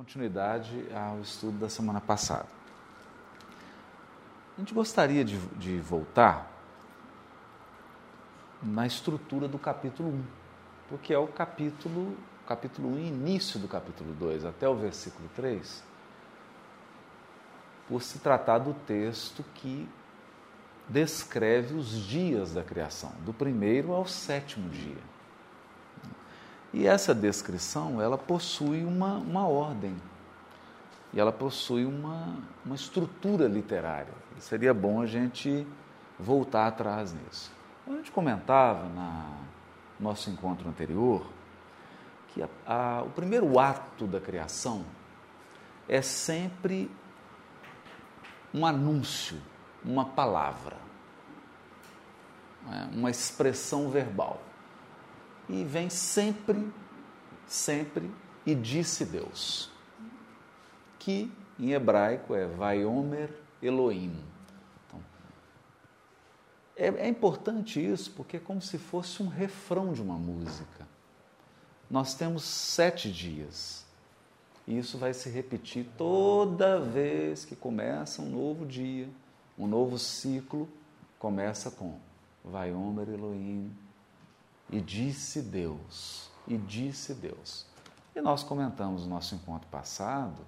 continuidade ao estudo da semana passada. A gente gostaria de, de voltar na estrutura do capítulo 1, porque é o capítulo, capítulo 1, início do capítulo 2, até o versículo 3, por se tratar do texto que descreve os dias da criação, do primeiro ao sétimo dia. E essa descrição, ela possui uma, uma ordem, e ela possui uma, uma estrutura literária. E seria bom a gente voltar atrás nisso. A gente comentava na nosso encontro anterior que a, a, o primeiro ato da criação é sempre um anúncio, uma palavra, né, uma expressão verbal e vem sempre, sempre, e disse Deus, que em hebraico é Vaiomer Elohim. Então, é, é importante isso porque é como se fosse um refrão de uma música. Nós temos sete dias. E isso vai se repetir toda vez que começa um novo dia, um novo ciclo, começa com Vaiomer Elohim, e disse Deus, e disse Deus. E nós comentamos no nosso encontro passado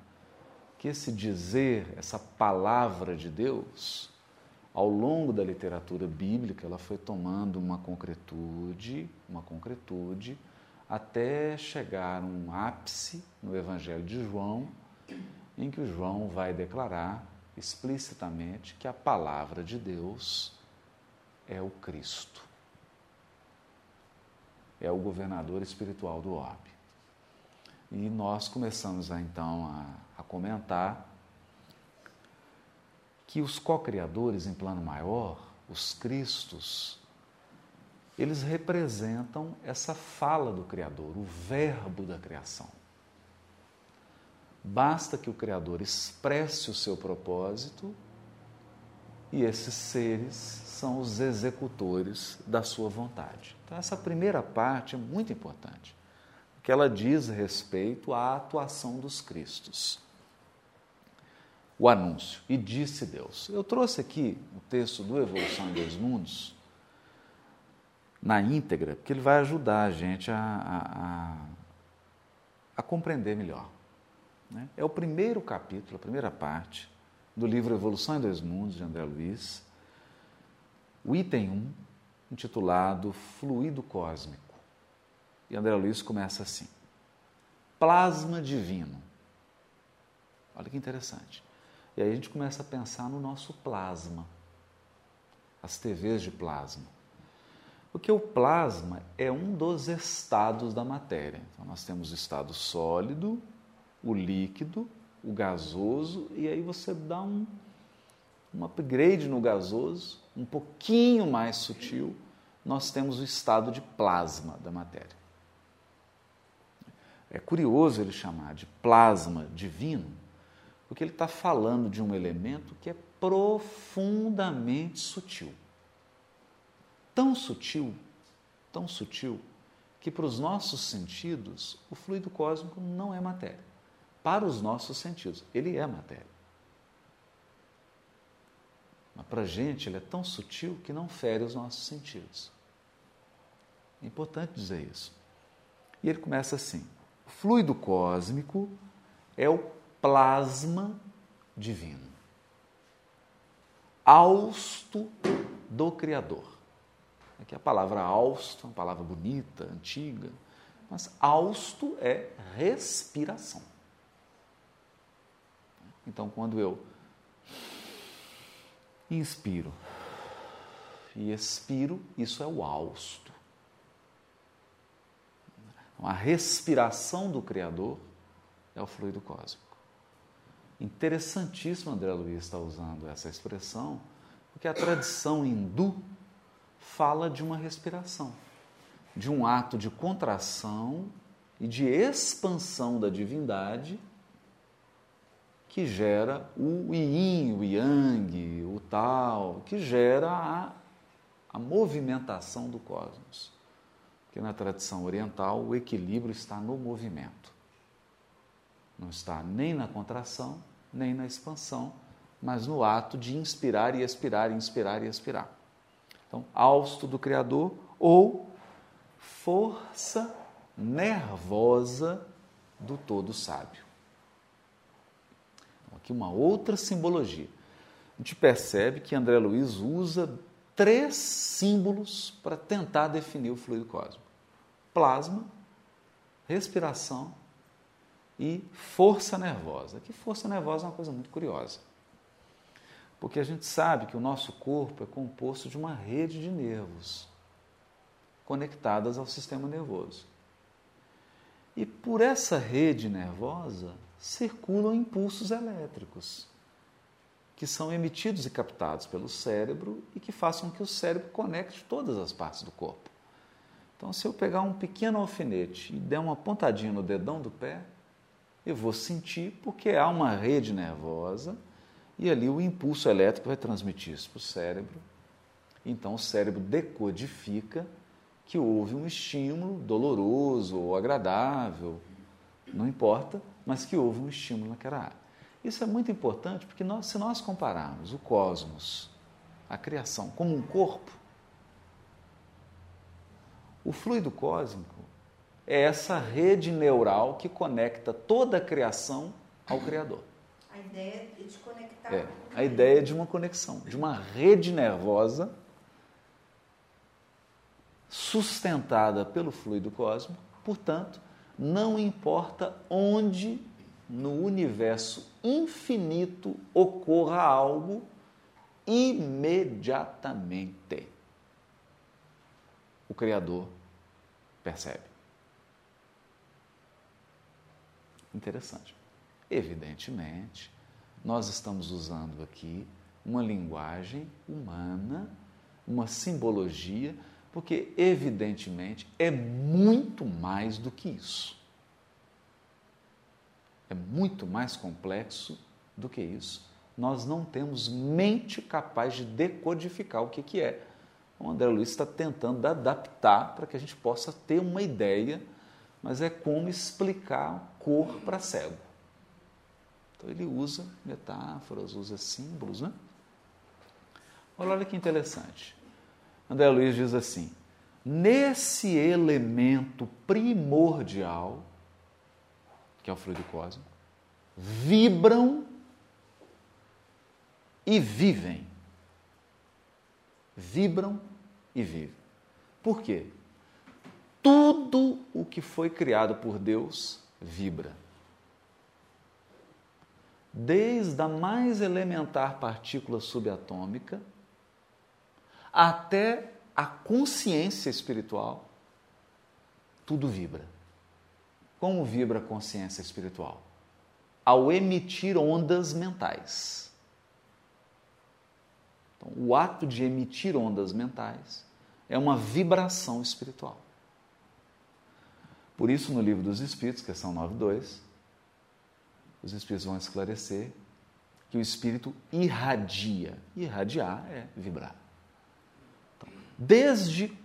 que esse dizer, essa palavra de Deus, ao longo da literatura bíblica, ela foi tomando uma concretude, uma concretude, até chegar um ápice no Evangelho de João, em que o João vai declarar explicitamente que a palavra de Deus é o Cristo é o governador espiritual do orbe. E nós começamos a, então a, a comentar que os co-criadores em plano maior, os Cristos, eles representam essa fala do Criador, o verbo da criação. Basta que o Criador expresse o seu propósito e esses seres são os executores da sua vontade. Então, essa primeira parte é muito importante, porque ela diz respeito à atuação dos Cristos. O anúncio, e disse Deus. Eu trouxe aqui o texto do Evolução em Dois Mundos, na íntegra, porque ele vai ajudar a gente a, a, a compreender melhor. Né? É o primeiro capítulo, a primeira parte do livro Evolução em Dois Mundos, de André Luiz. O item 1 intitulado Fluido Cósmico. E André Luiz começa assim: Plasma divino. Olha que interessante. E aí a gente começa a pensar no nosso plasma, as TVs de plasma. Porque o plasma é um dos estados da matéria. Então nós temos o estado sólido, o líquido, o gasoso, e aí você dá um, um upgrade no gasoso, um pouquinho mais sutil, nós temos o estado de plasma da matéria. É curioso ele chamar de plasma divino, porque ele está falando de um elemento que é profundamente sutil. Tão sutil, tão sutil, que para os nossos sentidos o fluido cósmico não é matéria. Para os nossos sentidos, ele é matéria. Mas para a gente ele é tão sutil que não fere os nossos sentidos. É importante dizer isso. E ele começa assim: o fluido cósmico é o plasma divino, austo do Criador. Aqui a palavra austo, uma palavra bonita, antiga, mas austo é respiração. Então, quando eu inspiro e expiro, isso é o hausto. A respiração do Criador é o fluido cósmico. Interessantíssimo André Luiz está usando essa expressão, porque a tradição hindu fala de uma respiração, de um ato de contração e de expansão da divindade que gera o yin, o yang, o tal, que gera a, a movimentação do cosmos. Porque na tradição oriental o equilíbrio está no movimento. Não está nem na contração, nem na expansão, mas no ato de inspirar e expirar, inspirar e expirar. Então, hausto do Criador ou força nervosa do todo sábio. Aqui uma outra simbologia. A gente percebe que André Luiz usa três símbolos para tentar definir o fluido cósmico: plasma, respiração e força nervosa. Que força nervosa é uma coisa muito curiosa. Porque a gente sabe que o nosso corpo é composto de uma rede de nervos conectadas ao sistema nervoso. E por essa rede nervosa circulam impulsos elétricos, que são emitidos e captados pelo cérebro e que façam que o cérebro conecte todas as partes do corpo. Então, se eu pegar um pequeno alfinete e der uma pontadinha no dedão do pé, eu vou sentir porque há uma rede nervosa e ali o impulso elétrico vai transmitir isso para o cérebro. Então, o cérebro decodifica que houve um estímulo doloroso ou agradável, não importa, mas que houve um estímulo naquela área. Isso é muito importante porque nós, se nós compararmos o cosmos, a criação, como um corpo, o fluido cósmico é essa rede neural que conecta toda a criação ao Criador. A ideia é de conectar. É, a ideia de uma conexão, de uma rede nervosa sustentada pelo fluido cósmico, portanto, não importa onde no universo infinito ocorra algo, imediatamente o Criador percebe. Interessante. Evidentemente, nós estamos usando aqui uma linguagem humana, uma simbologia porque, evidentemente, é muito mais do que isso. É muito mais complexo do que isso. Nós não temos mente capaz de decodificar o que, que é. O André Luiz está tentando adaptar para que a gente possa ter uma ideia, mas é como explicar cor para cego. Então ele usa metáforas, usa símbolos, né? Olha que interessante. André Luiz diz assim: nesse elemento primordial, que é o fluido cósmico, vibram e vivem. Vibram e vivem. Por quê? Tudo o que foi criado por Deus vibra. Desde a mais elementar partícula subatômica até a consciência espiritual, tudo vibra. Como vibra a consciência espiritual? Ao emitir ondas mentais. Então, o ato de emitir ondas mentais é uma vibração espiritual. Por isso, no livro dos Espíritos, questão 9.2, os Espíritos vão esclarecer que o Espírito irradia. Irradiar é vibrar desde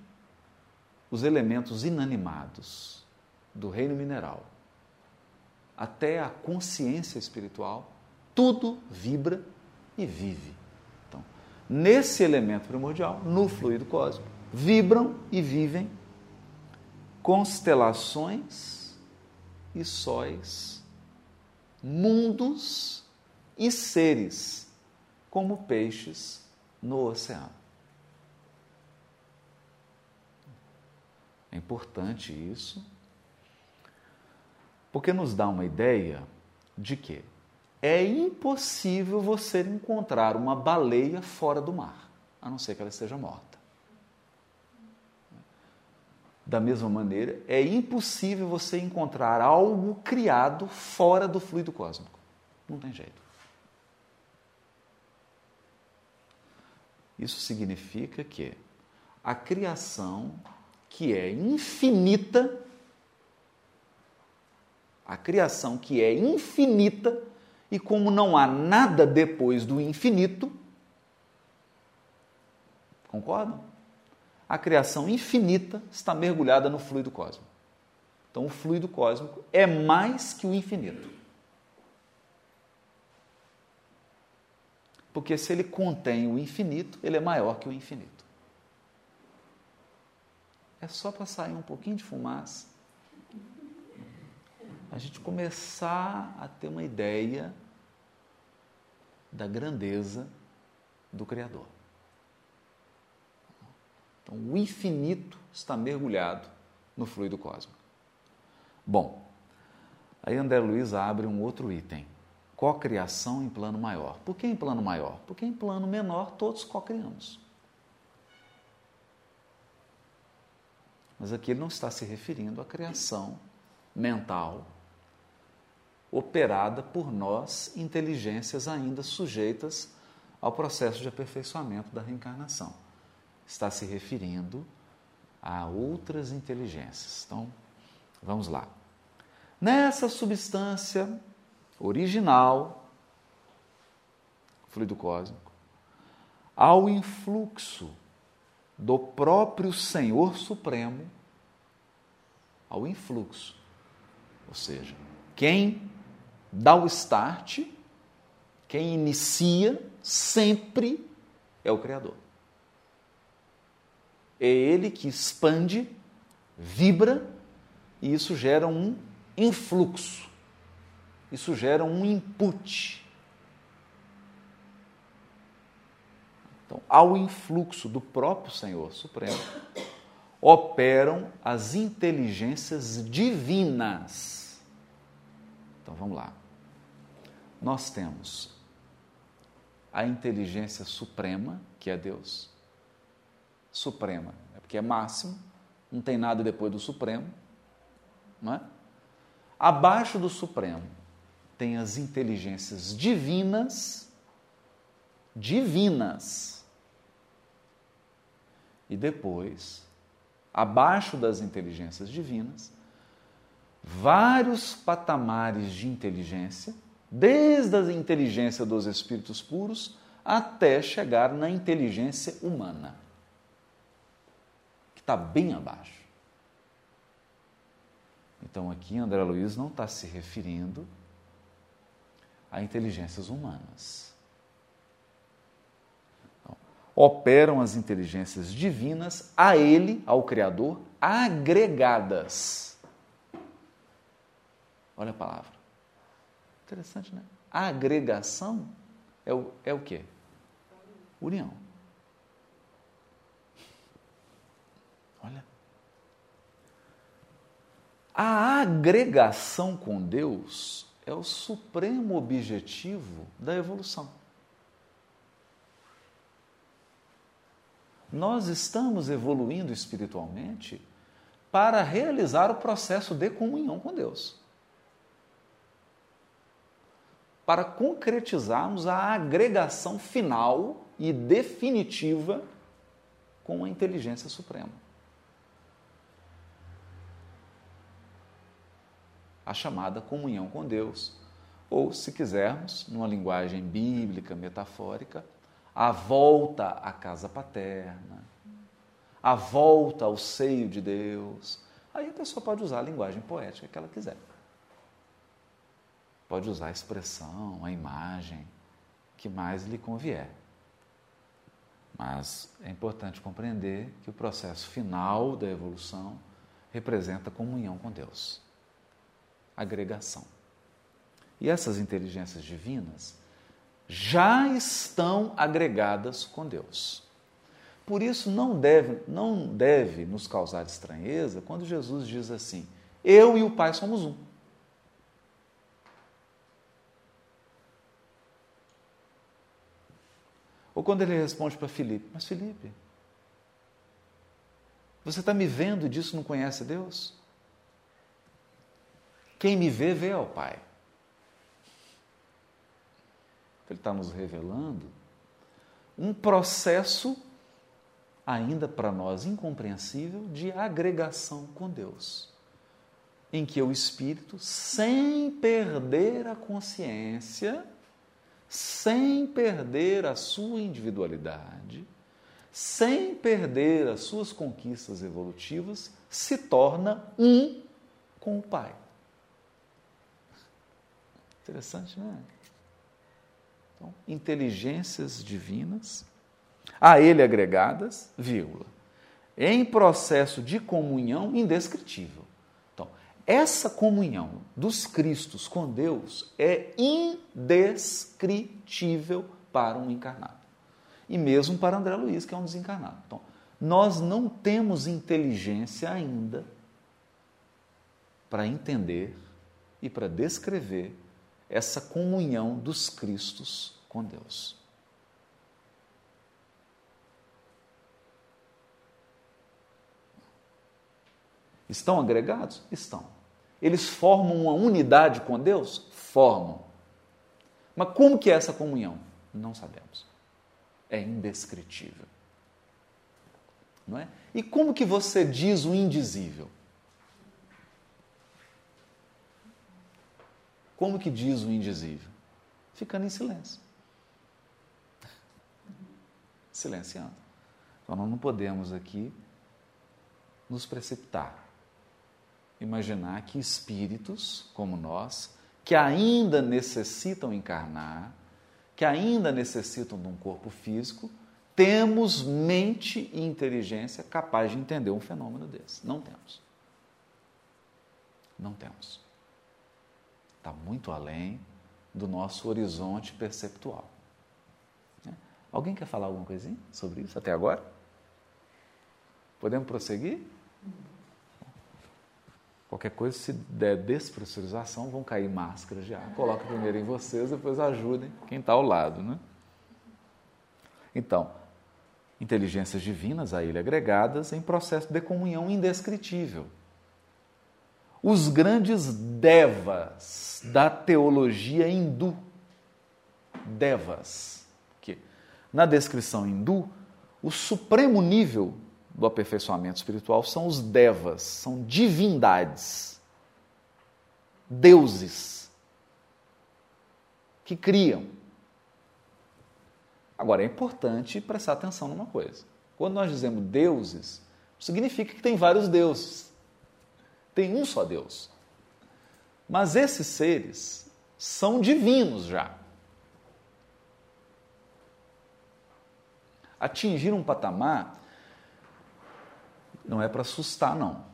os elementos inanimados do reino mineral até a consciência espiritual, tudo vibra e vive. Então, nesse elemento primordial, no fluido cósmico, vibram e vivem constelações e sóis, mundos e seres, como peixes no oceano. É importante isso, porque nos dá uma ideia de que é impossível você encontrar uma baleia fora do mar, a não ser que ela esteja morta. Da mesma maneira, é impossível você encontrar algo criado fora do fluido cósmico. Não tem jeito. Isso significa que a criação que é infinita, a criação que é infinita, e como não há nada depois do infinito, concordam? A criação infinita está mergulhada no fluido cósmico. Então, o fluido cósmico é mais que o infinito. Porque se ele contém o infinito, ele é maior que o infinito. É só para sair um pouquinho de fumaça, a gente começar a ter uma ideia da grandeza do Criador. Então, o infinito está mergulhado no fluido cósmico. Bom, aí André Luiz abre um outro item. Cocriação em plano maior. Por que em plano maior? Porque em plano menor todos cocriamos. Mas aqui ele não está se referindo à criação mental operada por nós, inteligências ainda sujeitas ao processo de aperfeiçoamento da reencarnação. Está se referindo a outras inteligências. Então, vamos lá. Nessa substância original, fluido cósmico, ao influxo do próprio Senhor Supremo, ao influxo. Ou seja, quem dá o start, quem inicia, sempre é o Criador. É Ele que expande, vibra, e isso gera um influxo, isso gera um input. Então, ao influxo do próprio Senhor Supremo, operam as inteligências divinas. Então vamos lá. Nós temos a inteligência suprema, que é Deus. Suprema, é porque é máximo, não tem nada depois do Supremo. Não é? Abaixo do Supremo tem as inteligências divinas, divinas. E depois, abaixo das inteligências divinas, vários patamares de inteligência desde a inteligência dos espíritos puros até chegar na inteligência humana, que está bem abaixo. Então aqui André Luiz não está se referindo a inteligências humanas. Operam as inteligências divinas a ele, ao Criador, agregadas. Olha a palavra Interessante, né? A agregação é o, é o quê? União. Olha. A agregação com Deus é o supremo objetivo da evolução. Nós estamos evoluindo espiritualmente para realizar o processo de comunhão com Deus para concretizarmos a agregação final e definitiva com a inteligência suprema. A chamada comunhão com Deus, ou, se quisermos, numa linguagem bíblica, metafórica, a volta à casa paterna, a volta ao seio de Deus. Aí a pessoa pode usar a linguagem poética que ela quiser. Pode usar a expressão, a imagem que mais lhe convier. Mas é importante compreender que o processo final da evolução representa comunhão com Deus, agregação. E essas inteligências divinas já estão agregadas com Deus. Por isso não deve, não deve nos causar estranheza quando Jesus diz assim: Eu e o Pai somos um. Ou quando ele responde para Felipe: Mas Felipe, você está me vendo e disso não conhece Deus? Quem me vê, vê ao Pai. Ele está nos revelando um processo, ainda para nós incompreensível, de agregação com Deus, em que o Espírito, sem perder a consciência, sem perder a sua individualidade, sem perder as suas conquistas evolutivas, se torna um com o Pai. Interessante, não é? Então, inteligências divinas, a ele agregadas, vírgula, em processo de comunhão indescritível. Então, essa comunhão dos Cristos com Deus é indescritível para um encarnado. E mesmo para André Luiz, que é um desencarnado. Então, nós não temos inteligência ainda para entender e para descrever essa comunhão dos Cristos com Deus. Estão agregados? Estão. Eles formam uma unidade com Deus? Formam. Mas como que é essa comunhão? Não sabemos. É indescritível. Não é? E como que você diz o indizível? Como que diz o indizível? Ficando em silêncio. Silenciando. Então nós não podemos aqui nos precipitar. Imaginar que espíritos como nós, que ainda necessitam encarnar, que ainda necessitam de um corpo físico, temos mente e inteligência capaz de entender um fenômeno desse. Não temos. Não temos está muito além do nosso horizonte perceptual. Né? Alguém quer falar alguma coisinha sobre isso até agora? Podemos prosseguir? Qualquer coisa, se der despressurização, vão cair máscaras de ar. Coloca primeiro em vocês, depois ajudem quem está ao lado. Né? Então, inteligências divinas a ele agregadas em processo de comunhão indescritível os grandes devas da teologia hindu. Devas. Que na descrição hindu, o supremo nível do aperfeiçoamento espiritual são os devas, são divindades, deuses que criam. Agora é importante prestar atenção numa coisa. Quando nós dizemos deuses, significa que tem vários deuses. Tem um só Deus. Mas esses seres são divinos já. Atingir um patamar não é para assustar, não.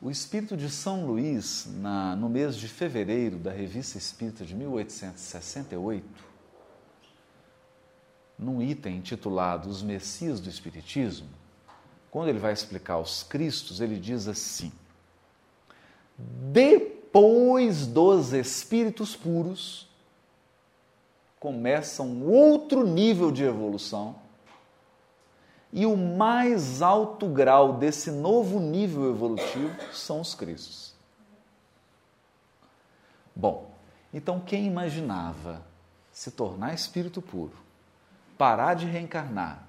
O espírito de São Luís, na, no mês de fevereiro da Revista Espírita de 1868, num item intitulado Os Messias do Espiritismo, quando ele vai explicar os Cristos, ele diz assim: depois dos espíritos puros, começa um outro nível de evolução. E o mais alto grau desse novo nível evolutivo são os Cristos. Bom, então quem imaginava se tornar espírito puro, parar de reencarnar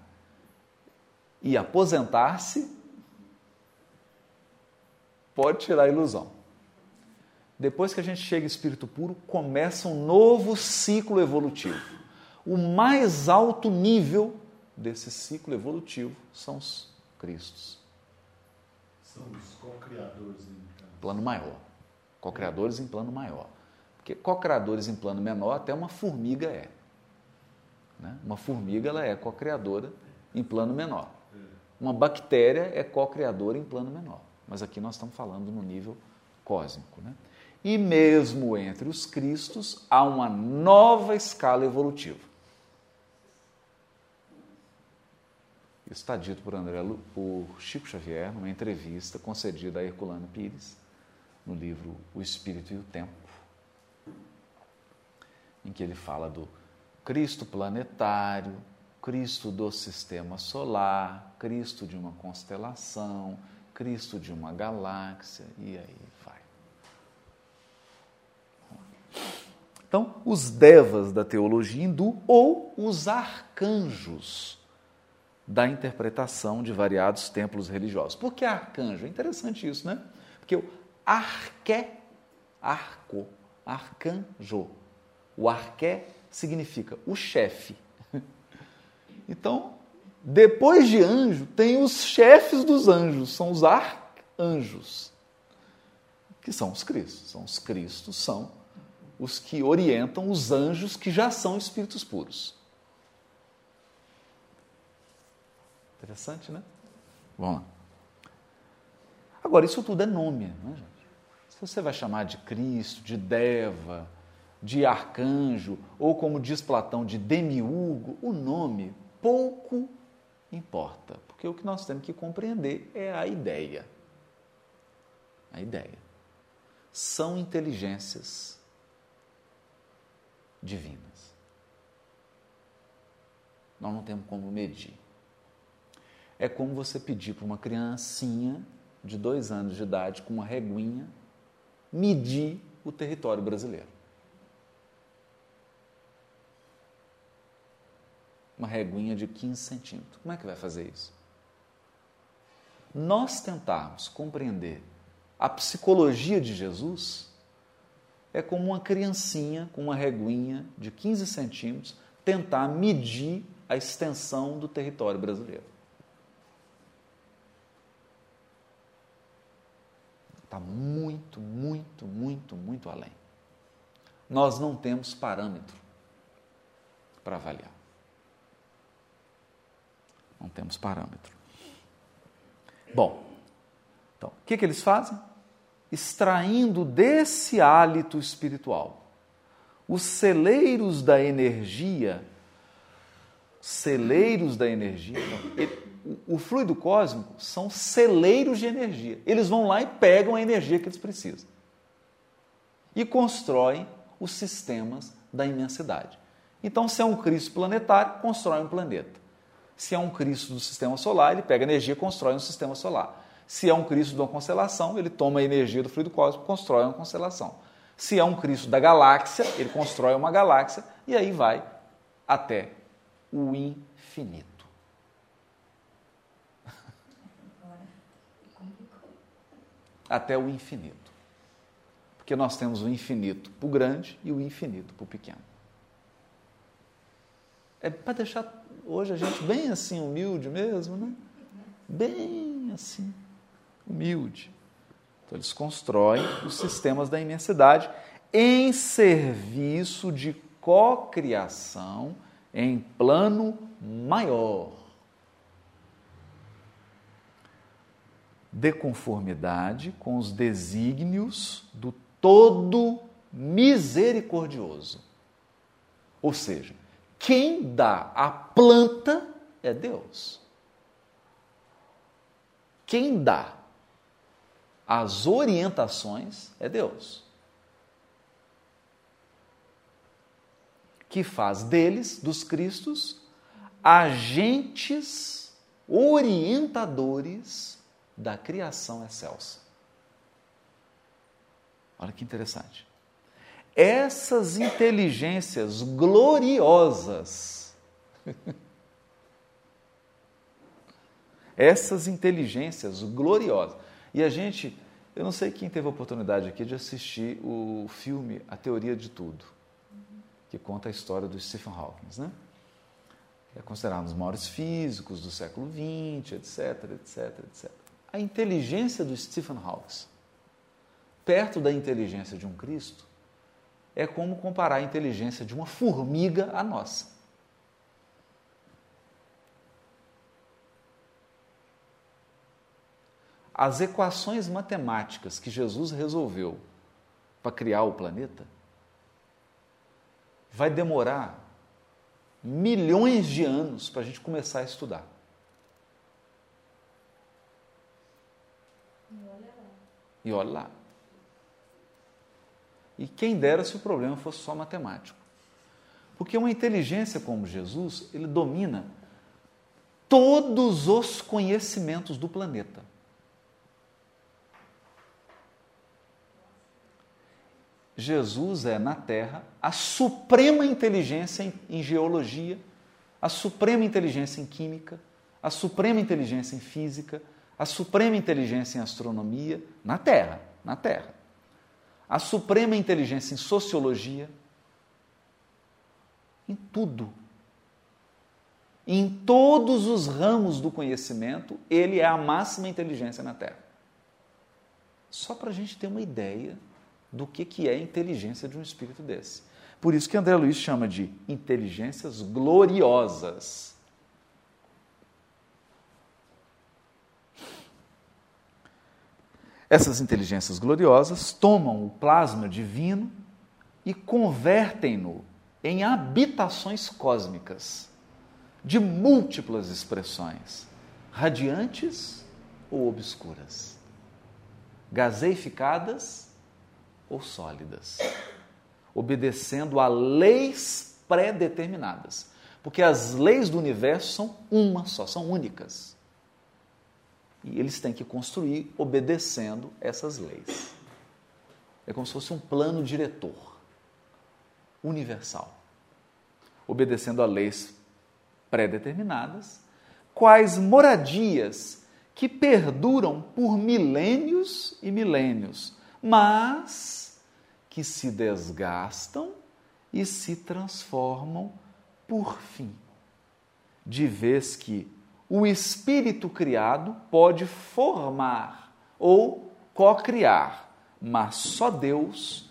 e aposentar-se, pode tirar a ilusão. Depois que a gente chega em espírito puro, começa um novo ciclo evolutivo. O mais alto nível desse ciclo evolutivo são os Cristos. São os co-criadores em plano maior. Co-criadores em plano maior. Porque co-criadores em plano menor, até uma formiga é. Né? Uma formiga ela é co-criadora em plano menor. É. Uma bactéria é co-criadora em plano menor. Mas aqui nós estamos falando no nível cósmico. Né? E mesmo entre os Cristos há uma nova escala evolutiva. Isso está dito por, André, por Chico Xavier numa entrevista concedida a Herculano Pires no livro O Espírito e o Tempo, em que ele fala do Cristo planetário, Cristo do sistema solar, Cristo de uma constelação, Cristo de uma galáxia, e aí Então, os devas da teologia hindu ou os arcanjos da interpretação de variados templos religiosos. Por que arcanjo? É interessante isso, né? Porque o arqué, arco, arcanjo. O arqué significa o chefe. Então, depois de anjo, tem os chefes dos anjos, são os arcanjos, que são os cristos. São os cristos, são os que orientam os anjos que já são espíritos puros. Interessante, né? Vamos lá. Agora, isso tudo é nome, não é, gente? Se você vai chamar de Cristo, de Deva, de arcanjo, ou como diz Platão, de demiurgo, o nome pouco importa, porque o que nós temos que compreender é a ideia. A ideia. São inteligências divinas. Nós não temos como medir. É como você pedir para uma criancinha de dois anos de idade, com uma reguinha, medir o território brasileiro. Uma reguinha de 15 centímetros. Como é que vai fazer isso? Nós tentarmos compreender a psicologia de Jesus é como uma criancinha com uma reguinha de 15 centímetros tentar medir a extensão do território brasileiro. Está muito, muito, muito, muito além. Nós não temos parâmetro para avaliar. Não temos parâmetro. Bom, então, o que, que eles fazem? Extraindo desse hálito espiritual os celeiros da energia, celeiros da energia, o fluido cósmico são celeiros de energia. Eles vão lá e pegam a energia que eles precisam. E constroem os sistemas da imensidade. Então, se é um Cristo planetário, constrói um planeta. Se é um Cristo do sistema solar, ele pega energia e constrói um sistema solar. Se é um Cristo de uma constelação, ele toma a energia do fluido cósmico constrói uma constelação. Se é um Cristo da galáxia, ele constrói uma galáxia e aí vai até o infinito. até o infinito. Porque nós temos o infinito para o grande e o infinito para o pequeno. É para deixar hoje a gente bem assim, humilde mesmo, né? Bem assim, humilde. Então, eles constroem os sistemas da imensidade em serviço de cocriação em plano maior. de conformidade com os desígnios do todo misericordioso. Ou seja, quem dá a planta é Deus. Quem dá as orientações é Deus. Que faz deles, dos Cristos, agentes orientadores da criação excelsa. Olha que interessante. Essas inteligências gloriosas, essas inteligências gloriosas. E a gente, eu não sei quem teve a oportunidade aqui de assistir o filme A Teoria de Tudo, que conta a história do Stephen Hawking, né? É considerado um dos maiores físicos do século XX, etc, etc, etc a inteligência do Stephen Hawking perto da inteligência de um Cristo é como comparar a inteligência de uma formiga à nossa. As equações matemáticas que Jesus resolveu para criar o planeta vai demorar milhões de anos para a gente começar a estudar. E olha lá. E quem dera se o problema fosse só matemático. Porque uma inteligência como Jesus, ele domina todos os conhecimentos do planeta. Jesus é na Terra a suprema inteligência em, em, geologia, a suprema inteligência em química, a suprema inteligência em física, a suprema inteligência em astronomia na Terra, na Terra. A suprema inteligência em sociologia, em tudo. Em todos os ramos do conhecimento, ele é a máxima inteligência na Terra. Só para a gente ter uma ideia do que, que é a inteligência de um espírito desse. Por isso que André Luiz chama de inteligências gloriosas. Essas inteligências gloriosas tomam o plasma divino e convertem-no em habitações cósmicas de múltiplas expressões, radiantes ou obscuras, gaseificadas ou sólidas, obedecendo a leis pré-determinadas. Porque as leis do universo são uma só, são únicas. E eles têm que construir obedecendo essas leis. É como se fosse um plano diretor universal, obedecendo a leis pré-determinadas, quais moradias que perduram por milênios e milênios, mas que se desgastam e se transformam por fim, de vez que o espírito criado pode formar ou co-criar, mas só Deus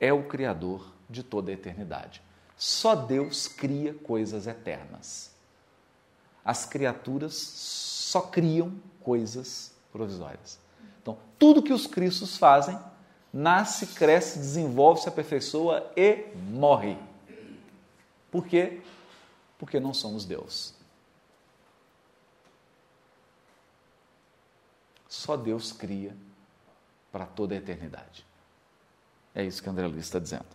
é o criador de toda a eternidade. Só Deus cria coisas eternas. As criaturas só criam coisas provisórias. Então, tudo que os cristos fazem nasce, cresce, desenvolve, se aperfeiçoa e morre. Por quê? Porque não somos Deus. Só Deus cria para toda a eternidade. É isso que André Luiz está dizendo.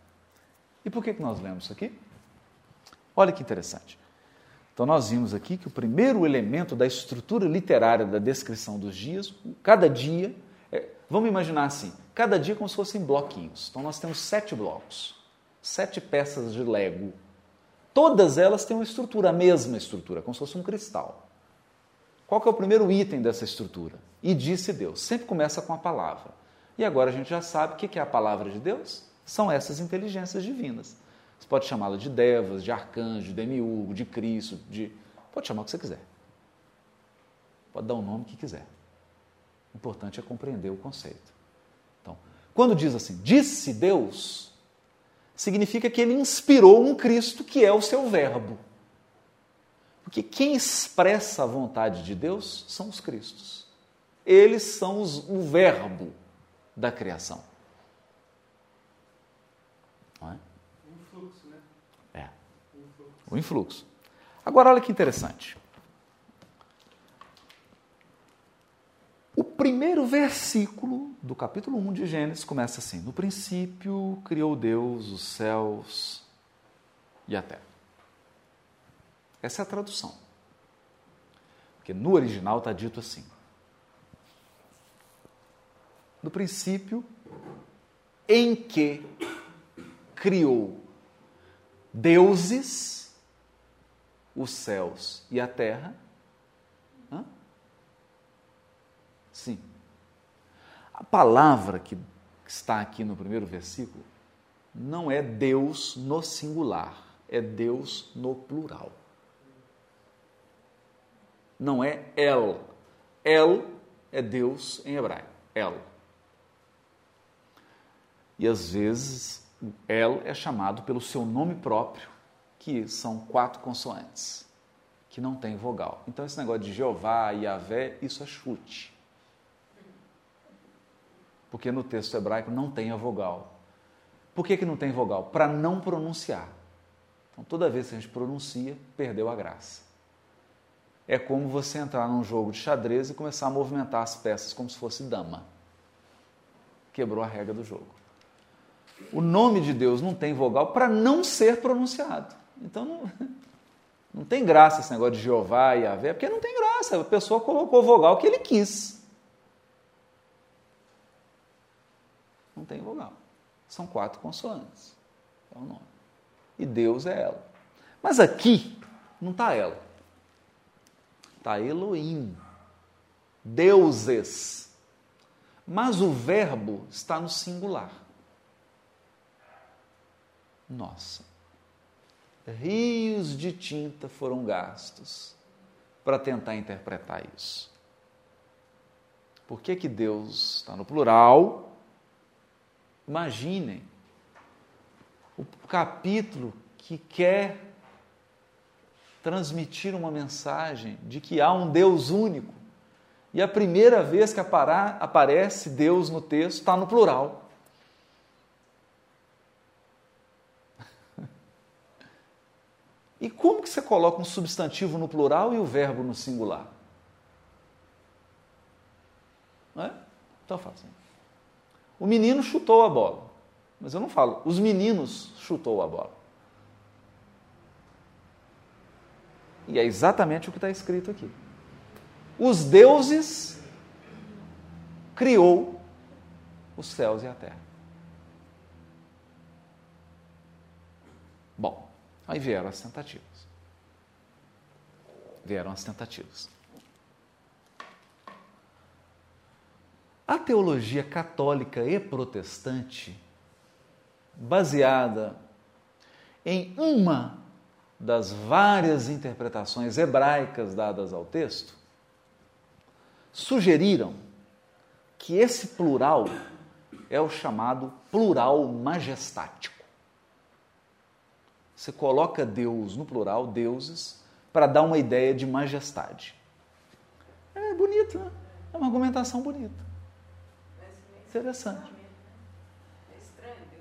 E por que, que nós lemos isso aqui? Olha que interessante. Então, nós vimos aqui que o primeiro elemento da estrutura literária da descrição dos dias, cada dia, é, vamos imaginar assim, cada dia como se fossem bloquinhos. Então, nós temos sete blocos, sete peças de Lego. Todas elas têm uma estrutura, a mesma estrutura, como se fosse um cristal. Qual é o primeiro item dessa estrutura? E disse Deus. Sempre começa com a palavra. E agora a gente já sabe o que é a palavra de Deus? São essas inteligências divinas. Você pode chamá-la de devas, de arcanjo, de demiurgo, de Cristo, de. Pode chamar o que você quiser. Pode dar o nome que quiser. O importante é compreender o conceito. Então, quando diz assim, disse Deus, significa que ele inspirou um Cristo que é o seu verbo. Porque quem expressa a vontade de Deus são os Cristos. Eles são os, o verbo da criação. Não é? O influxo, né? É. O influxo. Agora, olha que interessante. O primeiro versículo do capítulo 1 de Gênesis começa assim: No princípio criou Deus os céus e a terra. Essa é a tradução. Porque no original está dito assim: No princípio, em que criou deuses, os céus e a terra. Hã? Sim. A palavra que está aqui no primeiro versículo não é Deus no singular, é Deus no plural não é El. El é Deus em hebraico. El. E às vezes El é chamado pelo seu nome próprio, que são quatro consoantes, que não tem vogal. Então esse negócio de Jeová, Yahvé, isso é chute. Porque no texto hebraico não tem a vogal. Por que, que não tem vogal? Para não pronunciar. Então toda vez que a gente pronuncia, perdeu a graça é como você entrar num jogo de xadrez e começar a movimentar as peças como se fosse dama. Quebrou a regra do jogo. O nome de Deus não tem vogal para não ser pronunciado. Então não, não tem graça esse negócio de Jeová e Yahvé, porque não tem graça. A pessoa colocou o vogal que ele quis. Não tem vogal. São quatro consoantes. É o nome. E Deus é ela. Mas aqui não está ela. Está Elohim, deuses. Mas o verbo está no singular. Nossa, rios de tinta foram gastos para tentar interpretar isso. Por que, que Deus está no plural Imaginem o capítulo que quer transmitir uma mensagem de que há um Deus único. E a primeira vez que aparece Deus no texto está no plural. E como que você coloca um substantivo no plural e o verbo no singular? Não é? Então fala assim. O menino chutou a bola. Mas eu não falo, os meninos chutou a bola. E é exatamente o que está escrito aqui. Os deuses criou os céus e a terra. Bom, aí vieram as tentativas. Vieram as tentativas. A teologia católica e protestante, baseada em uma das várias interpretações hebraicas dadas ao texto, sugeriram que esse plural é o chamado plural majestático. Você coloca Deus no plural, deuses, para dar uma ideia de majestade. É bonito, né? É uma argumentação bonita. Interessante.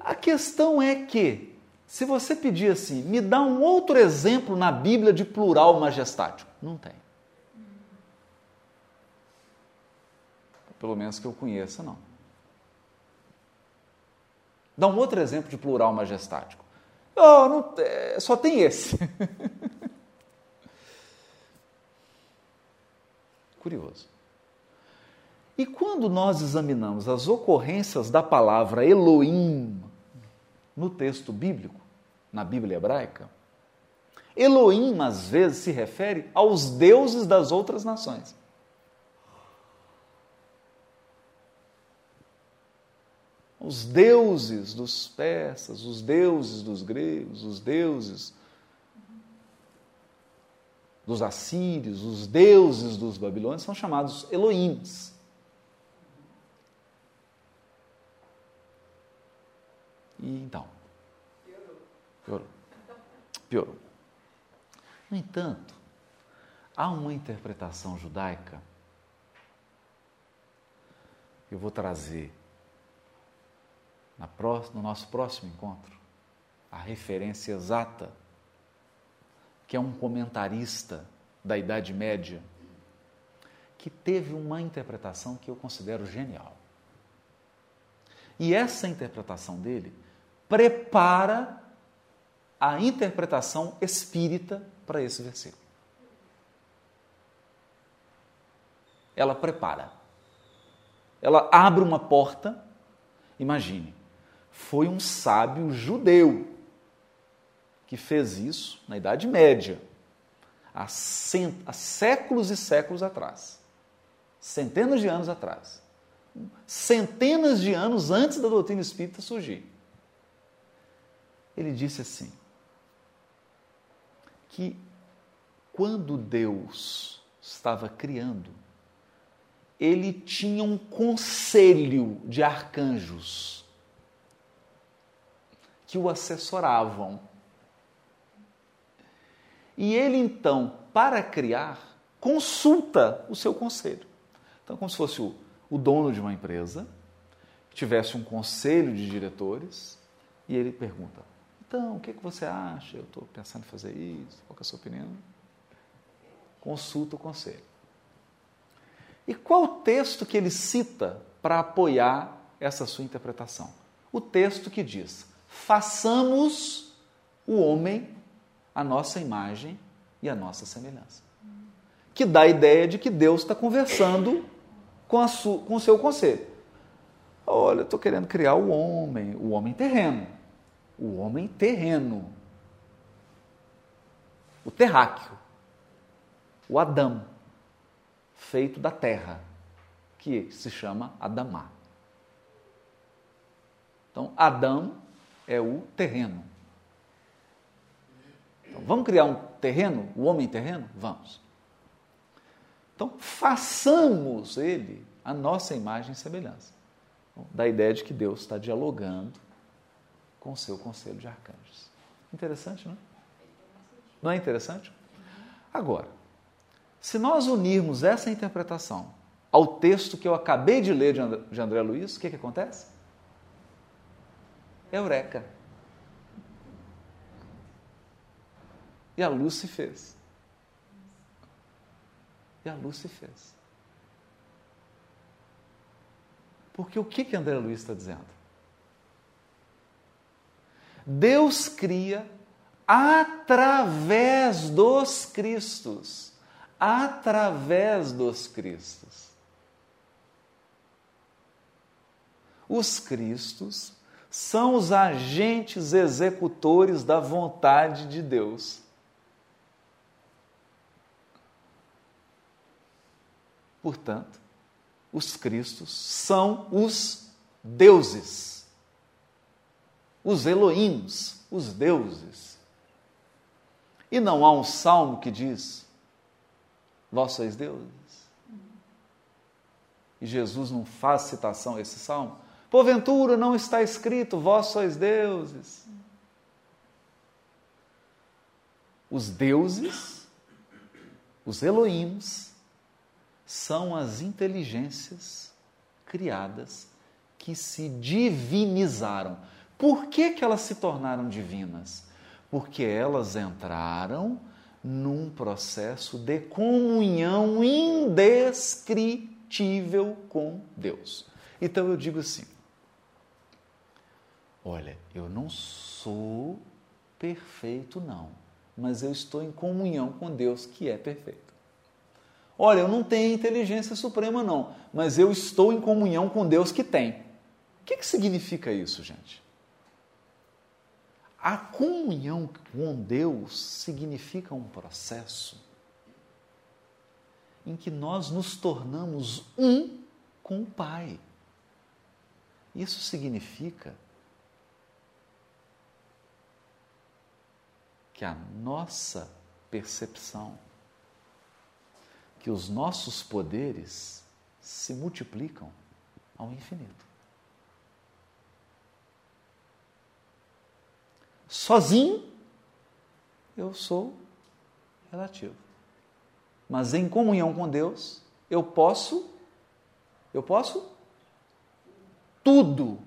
A questão é que se você pedir assim, me dá um outro exemplo na Bíblia de plural majestático. Não tem. Pelo menos que eu conheça, não. Dá um outro exemplo de plural majestático. Oh, não, é, só tem esse. Curioso. E quando nós examinamos as ocorrências da palavra Elohim no texto bíblico, na Bíblia hebraica, Elohim às vezes se refere aos deuses das outras nações. Os deuses dos persas, os deuses dos gregos, os deuses dos assírios, os deuses dos babilônios são chamados Elohims. E então, Piorou. Piorou. No entanto, há uma interpretação judaica, eu vou trazer no nosso próximo encontro a referência exata, que é um comentarista da Idade Média, que teve uma interpretação que eu considero genial. E essa interpretação dele prepara a interpretação espírita para esse versículo. Ela prepara. Ela abre uma porta. Imagine, foi um sábio judeu que fez isso na Idade Média, há, cent... há séculos e séculos atrás. Centenas de anos atrás. Centenas de anos antes da doutrina espírita surgir. Ele disse assim: que quando Deus estava criando, ele tinha um conselho de arcanjos que o assessoravam. E ele então, para criar, consulta o seu conselho. Então, como se fosse o, o dono de uma empresa, tivesse um conselho de diretores, e ele pergunta: então, o que, que você acha? Eu estou pensando em fazer isso, qual é a sua opinião? Consulta o conselho. E qual o texto que ele cita para apoiar essa sua interpretação? O texto que diz: façamos o homem a nossa imagem e a nossa semelhança. Que dá a ideia de que Deus está conversando com, com o seu conselho. Olha, eu estou querendo criar o homem, o homem terreno o homem terreno, o terráqueo, o Adão, feito da terra, que se chama Adamá. Então, Adão é o terreno. Então, vamos criar um terreno, o homem terreno? Vamos. Então, façamos ele a nossa imagem e semelhança. da ideia de que Deus está dialogando com o seu conselho de arcanjos. Interessante, não? Não é interessante? Agora, se nós unirmos essa interpretação ao texto que eu acabei de ler de André, de André Luiz, o que, que acontece? Eureka! E a luz se fez. E a luz se fez. Porque o que, que André Luiz está dizendo? Deus cria através dos Cristos. Através dos Cristos. Os Cristos são os agentes executores da vontade de Deus. Portanto, os Cristos são os deuses, os Elohims, os deuses. E não há um salmo que diz: Vós sois deuses. E Jesus não faz citação a esse salmo. Porventura não está escrito: Vós sois deuses. Os deuses, os Elohims, são as inteligências criadas que se divinizaram. Por que, que elas se tornaram divinas? Porque elas entraram num processo de comunhão indescritível com Deus. Então eu digo assim: olha, eu não sou perfeito, não, mas eu estou em comunhão com Deus que é perfeito. Olha, eu não tenho inteligência suprema, não, mas eu estou em comunhão com Deus que tem. O que, que significa isso, gente? A comunhão com Deus significa um processo em que nós nos tornamos um com o Pai. Isso significa que a nossa percepção que os nossos poderes se multiplicam ao infinito. Sozinho, eu sou relativo. Mas em comunhão com Deus, eu posso, eu posso tudo.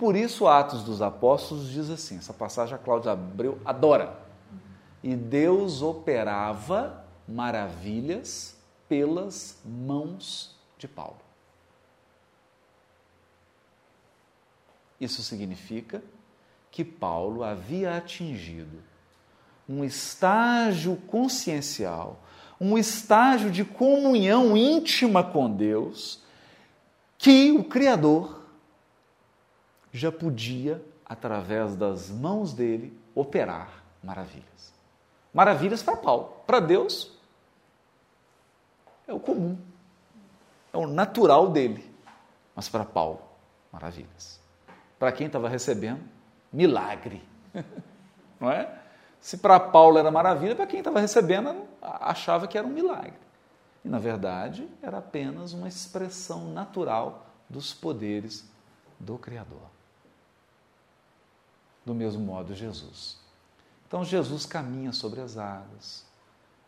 Por isso, Atos dos Apóstolos diz assim: essa passagem a Cláudia Abreu adora e Deus operava maravilhas pelas mãos de Paulo. Isso significa que Paulo havia atingido um estágio consciencial, um estágio de comunhão íntima com Deus, que o Criador já podia, através das mãos dele, operar maravilhas. Maravilhas para Paulo. Para Deus, é o comum, é o natural dele. Mas para Paulo, maravilhas. Para quem estava recebendo, milagre. Não é? Se para Paulo era maravilha, para quem estava recebendo, achava que era um milagre. E, na verdade, era apenas uma expressão natural dos poderes do Criador. Do mesmo modo, Jesus. Então Jesus caminha sobre as águas,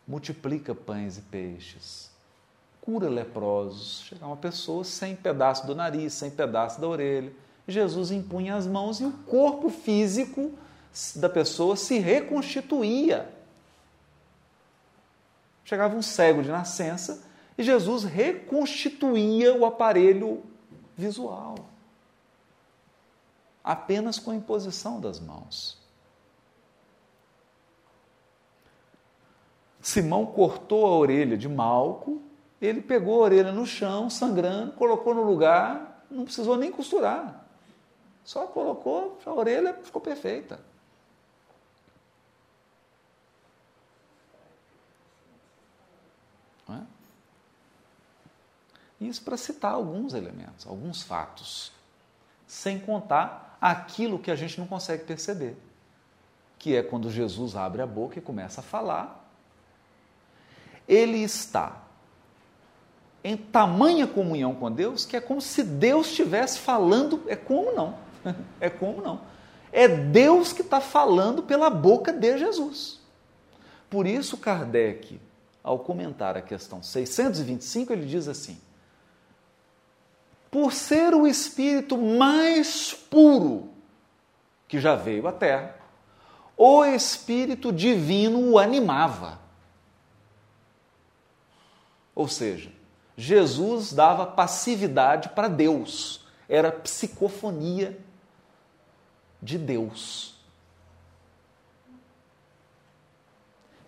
multiplica pães e peixes, cura leprosos. Chega uma pessoa sem pedaço do nariz, sem pedaço da orelha. Jesus impunha as mãos e o corpo físico da pessoa se reconstituía. Chegava um cego de nascença e Jesus reconstituía o aparelho visual, apenas com a imposição das mãos. Simão cortou a orelha de Malco, ele pegou a orelha no chão, sangrando, colocou no lugar, não precisou nem costurar. Só colocou, a orelha ficou perfeita. É? Isso para citar alguns elementos, alguns fatos, sem contar aquilo que a gente não consegue perceber, que é quando Jesus abre a boca e começa a falar ele está em tamanha comunhão com Deus que é como se Deus estivesse falando. É como não? É como não? É Deus que está falando pela boca de Jesus. Por isso, Kardec, ao comentar a questão 625, ele diz assim: por ser o espírito mais puro que já veio à Terra, o espírito divino o animava. Ou seja, Jesus dava passividade para Deus, era psicofonia de Deus.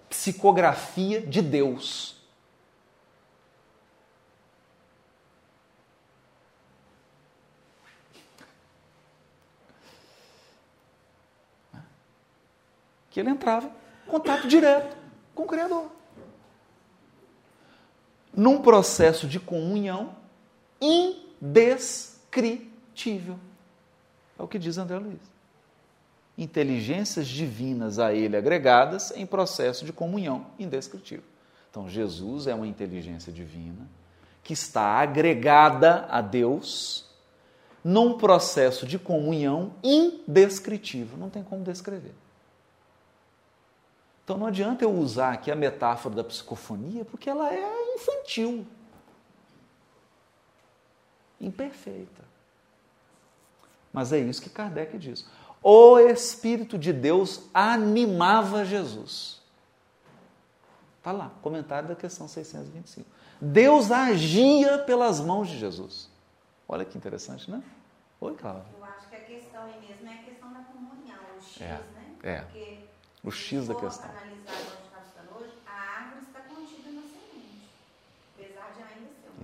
Psicografia de Deus. Que ele entrava em contato direto com o Criador num processo de comunhão indescritível. É o que diz André Luiz. Inteligências divinas a ele agregadas em processo de comunhão indescritível. Então, Jesus é uma inteligência divina que está agregada a Deus num processo de comunhão indescritível. Não tem como descrever. Então não adianta eu usar aqui a metáfora da psicofonia, porque ela é infantil, imperfeita. Mas é isso que Kardec diz. O Espírito de Deus animava Jesus. Está lá, comentário da questão 625. Deus agia pelas mãos de Jesus. Olha que interessante, né? Oi, Cláudia. Eu acho que a questão aí mesmo é a questão da comunhão, o X, é, né? É. Porque o X da questão.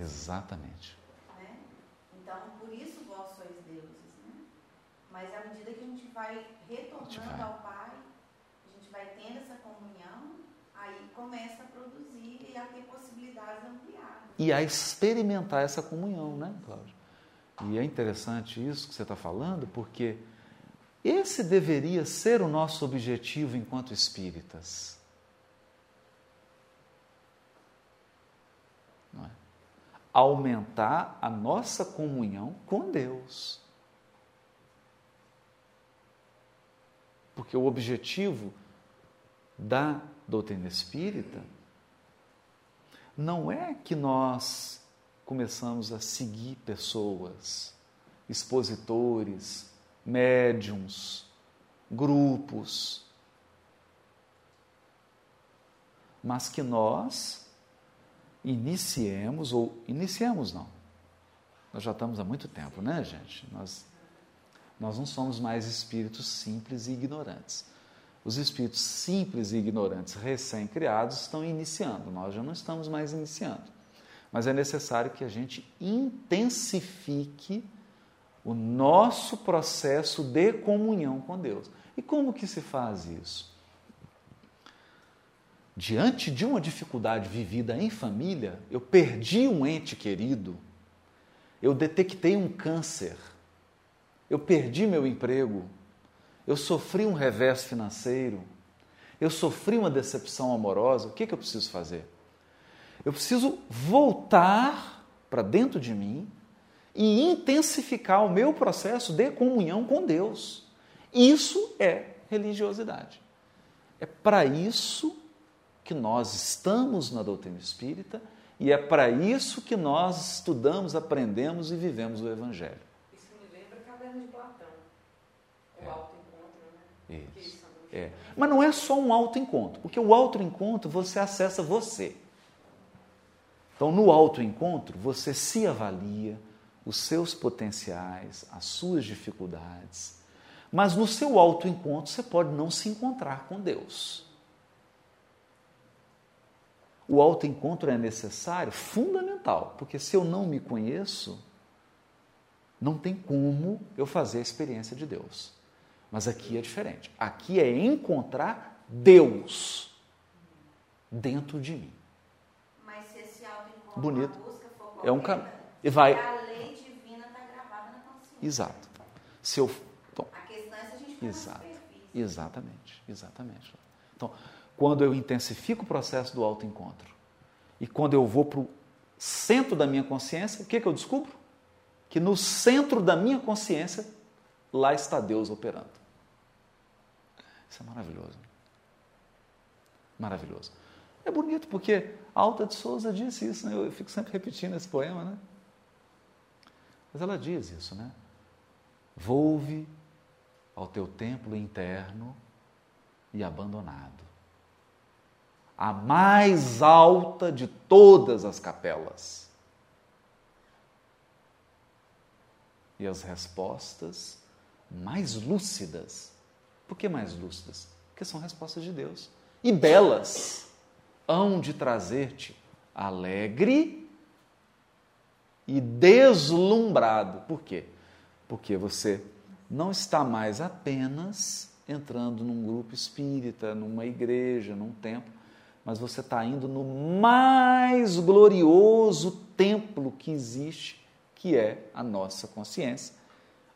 Exatamente. Né? Então, por isso vós sois deuses. Né? Mas à medida que a gente vai retornando gente vai. ao Pai, a gente vai tendo essa comunhão, aí começa a produzir e a ter possibilidades ampliadas. E a experimentar essa comunhão, né, Cláudio? E é interessante isso que você está falando, porque esse deveria ser o nosso objetivo enquanto espíritas. É? Aumentar a nossa comunhão com Deus. Porque o objetivo da doutrina espírita não é que nós começamos a seguir pessoas, expositores, médiums, grupos, mas que nós iniciemos, ou iniciemos não, nós já estamos há muito tempo, né, gente? Nós, nós não somos mais espíritos simples e ignorantes. Os espíritos simples e ignorantes recém-criados estão iniciando, nós já não estamos mais iniciando. Mas é necessário que a gente intensifique o nosso processo de comunhão com Deus. E como que se faz isso? Diante de uma dificuldade vivida em família, eu perdi um ente querido, eu detectei um câncer, eu perdi meu emprego, eu sofri um revés financeiro, eu sofri uma decepção amorosa, o que, que eu preciso fazer? Eu preciso voltar para dentro de mim e intensificar o meu processo de comunhão com Deus. Isso é religiosidade. É para isso que nós estamos na doutrina espírita e é para isso que nós estudamos, aprendemos e vivemos o Evangelho. Isso me lembra a caverna de Platão, o é. autoencontro, né? Isso. É. Mas não é só um autoencontro, porque o autoencontro você acessa você. Então, no autoencontro, você se avalia, os seus potenciais, as suas dificuldades. Mas no seu autoencontro você pode não se encontrar com Deus. O autoencontro é necessário, fundamental, porque se eu não me conheço, não tem como eu fazer a experiência de Deus. Mas aqui é diferente. Aqui é encontrar Deus dentro de mim. Mas se esse autoencontro Bonito. busca for correta, é um caminho. E vai Exato. Se eu, bom, a questão é se a gente exato, exatamente, exatamente. Então, quando eu intensifico o processo do autoencontro e quando eu vou para o centro da minha consciência, o que, que eu descubro? Que no centro da minha consciência, lá está Deus operando. Isso é maravilhoso. Maravilhoso. É bonito porque Alta de Souza disse isso, né? eu fico sempre repetindo esse poema, né? Mas ela diz isso, né? Volve ao teu templo interno e abandonado, a mais alta de todas as capelas. E as respostas mais lúcidas. Por que mais lúcidas? Porque são respostas de Deus. E belas hão de trazer-te alegre e deslumbrado. Por quê? Porque você não está mais apenas entrando num grupo espírita, numa igreja, num templo, mas você está indo no mais glorioso templo que existe, que é a nossa consciência,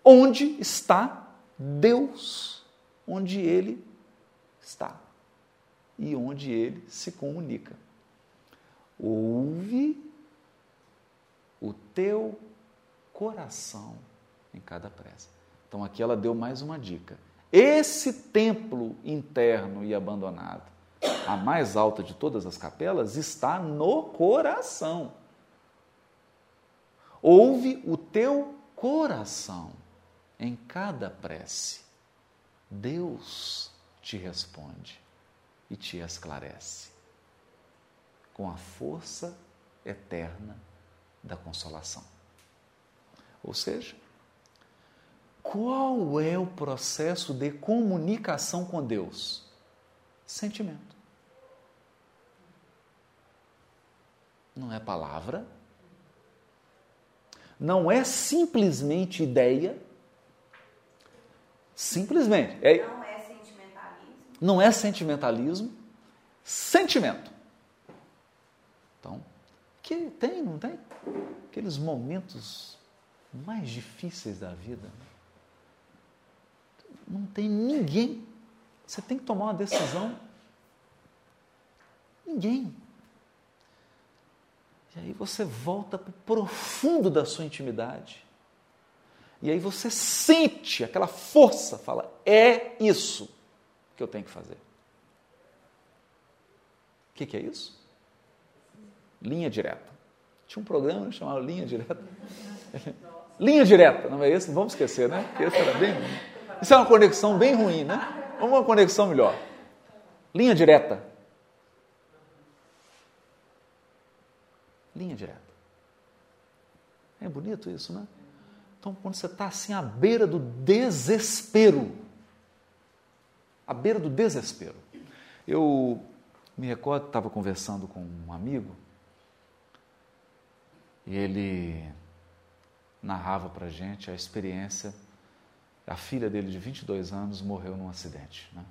onde está Deus, onde Ele está e onde Ele se comunica. Ouve o teu coração em cada prece. Então aqui ela deu mais uma dica. Esse templo interno e abandonado, a mais alta de todas as capelas, está no coração. Ouve o teu coração em cada prece. Deus te responde e te esclarece com a força eterna da consolação. Ou seja, qual é o processo de comunicação com Deus? Sentimento. Não é palavra, não é simplesmente ideia, simplesmente. É, não é sentimentalismo. Não é sentimentalismo, sentimento. Então, que tem, não tem? Aqueles momentos mais difíceis da vida. Não tem ninguém. Você tem que tomar uma decisão. Ninguém. E aí você volta para o profundo da sua intimidade. E aí você sente aquela força, fala: é isso que eu tenho que fazer. O que, que é isso? Linha direta. Tinha um programa chamado Linha Direta. Linha direta, não é isso? Não vamos esquecer, né? Porque esse era bem. Isso é uma conexão bem ruim, né? Vamos uma conexão melhor. Linha direta. Linha direta. É bonito isso, né? Então, quando você está assim à beira do desespero, à beira do desespero. Eu me recordo, estava conversando com um amigo e ele narrava para gente a experiência. A filha dele, de 22 anos, morreu num acidente. Né?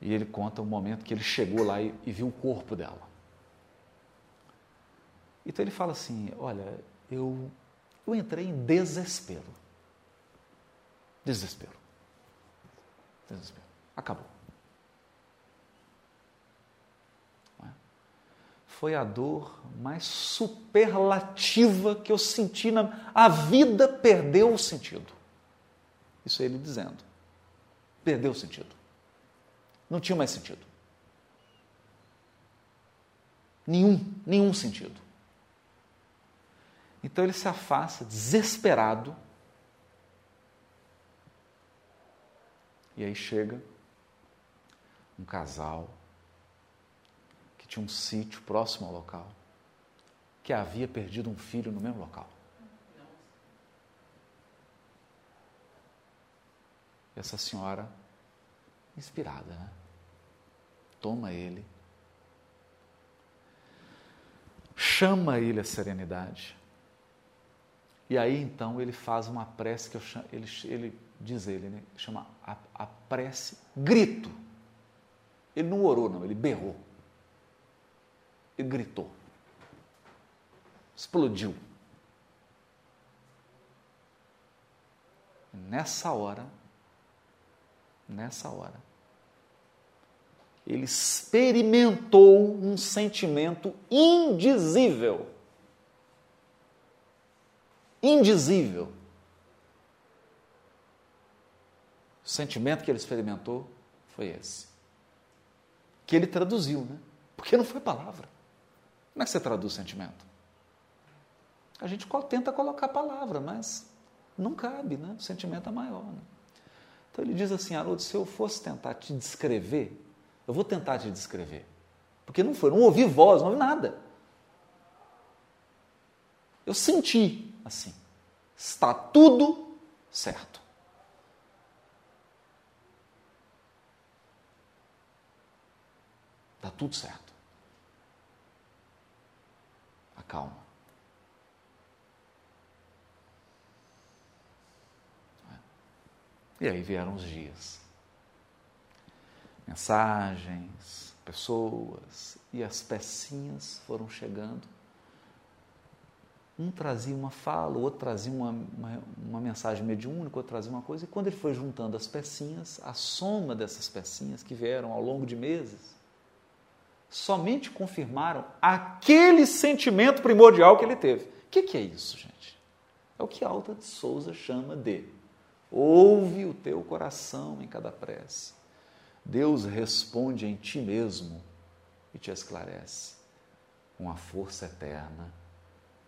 E ele conta o momento que ele chegou lá e, e viu o corpo dela. Então ele fala assim: Olha, eu, eu entrei em desespero. Desespero. Desespero. Acabou. foi a dor mais superlativa que eu senti na a vida perdeu o sentido. Isso é ele dizendo. Perdeu o sentido. Não tinha mais sentido. Nenhum, nenhum sentido. Então ele se afasta desesperado. E aí chega um casal que tinha um sítio próximo ao local, que havia perdido um filho no mesmo local. Essa senhora, inspirada, né? toma ele, chama ele a serenidade. E aí então ele faz uma prece que eu chamo, ele, ele diz ele, né? chama a, a prece grito. Ele não orou, não, ele berrou e gritou. Explodiu. Nessa hora, nessa hora, ele experimentou um sentimento indizível. Indizível. O sentimento que ele experimentou foi esse. Que ele traduziu, né? Porque não foi palavra. Como é que você traduz sentimento? A gente tenta colocar palavra, mas não cabe, né? O sentimento é maior. Né? Então ele diz assim, Haroldo, se eu fosse tentar te descrever, eu vou tentar te descrever. Porque não foi, não ouvi voz, não ouvi nada. Eu senti assim. Está tudo certo. Está tudo certo. Acalma. E aí vieram os dias. Mensagens, pessoas, e as pecinhas foram chegando. Um trazia uma fala, o outro trazia uma, uma, uma, mensagem mediúnica, outro trazia uma coisa, e quando ele foi juntando as pecinhas, a soma dessas pecinhas que vieram ao longo de meses, somente confirmaram aquele sentimento primordial que ele teve. O que, que é isso, gente? É o que Alta de Souza chama de ouve o teu coração em cada prece. Deus responde em ti mesmo e te esclarece com a força eterna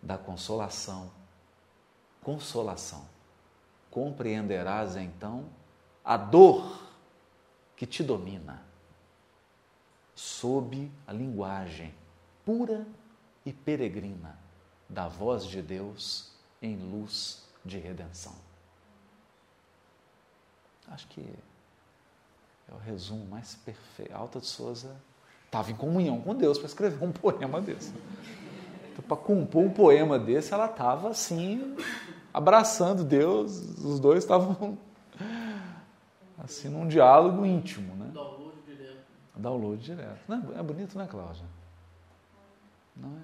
da consolação. Consolação. Compreenderás então a dor que te domina sob a linguagem pura e peregrina da voz de Deus em luz de redenção. Acho que é o resumo mais perfeito. Alta de Souza estava em comunhão com Deus para escrever um poema desse. Então, para compor um poema desse, ela estava assim, abraçando Deus, os dois estavam assim num diálogo íntimo, né? Download direto. Não é, é bonito, né, Cláudia? Não é?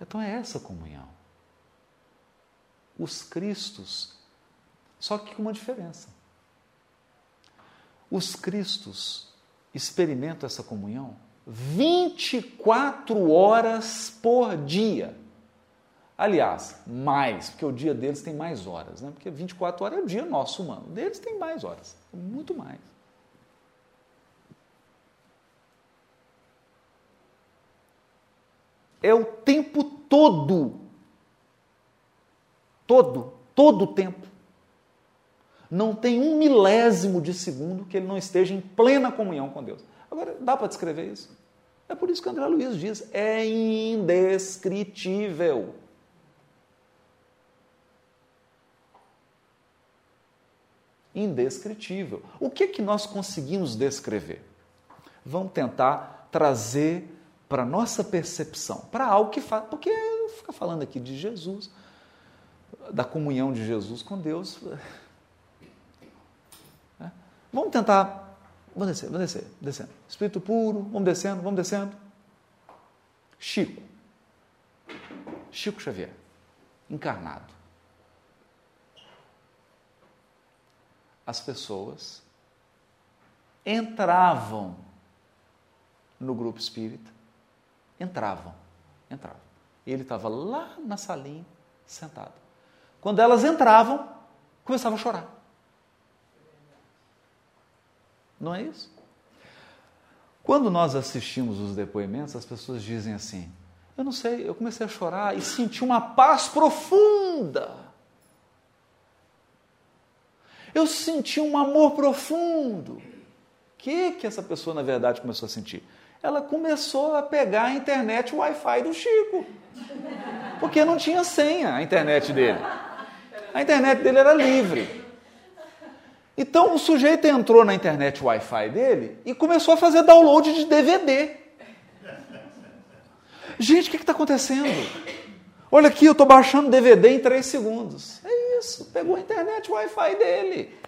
Então é essa comunhão. Os Cristos, só que com uma diferença. Os Cristos experimentam essa comunhão 24 horas por dia. Aliás, mais, porque o dia deles tem mais horas, né? Porque 24 horas é o dia nosso humano. Deles tem mais horas, muito mais. é o tempo todo. Todo, todo o tempo. Não tem um milésimo de segundo que ele não esteja em plena comunhão com Deus. Agora, dá para descrever isso? É por isso que André Luiz diz: é indescritível. Indescritível. O que, que nós conseguimos descrever? Vamos tentar trazer para nossa percepção, para algo que faz. Porque ficar falando aqui de Jesus, da comunhão de Jesus com Deus. Vamos tentar. Vamos descer, vamos descer, descendo. Espírito puro, vamos descendo, vamos descendo. Chico. Chico Xavier, encarnado. As pessoas entravam no grupo espírita entravam, entravam. Ele estava lá na salinha, sentado. Quando elas entravam, começava a chorar. Não é isso? Quando nós assistimos os depoimentos, as pessoas dizem assim: Eu não sei, eu comecei a chorar e senti uma paz profunda. Eu senti um amor profundo. O que, que essa pessoa, na verdade, começou a sentir? ela começou a pegar a internet Wi-Fi do Chico. Porque não tinha senha a internet dele. A internet dele era livre. Então o sujeito entrou na internet Wi-Fi dele e começou a fazer download de DVD. Gente, o que está acontecendo? Olha aqui, eu estou baixando DVD em 3 segundos. É isso, pegou a internet Wi-Fi dele.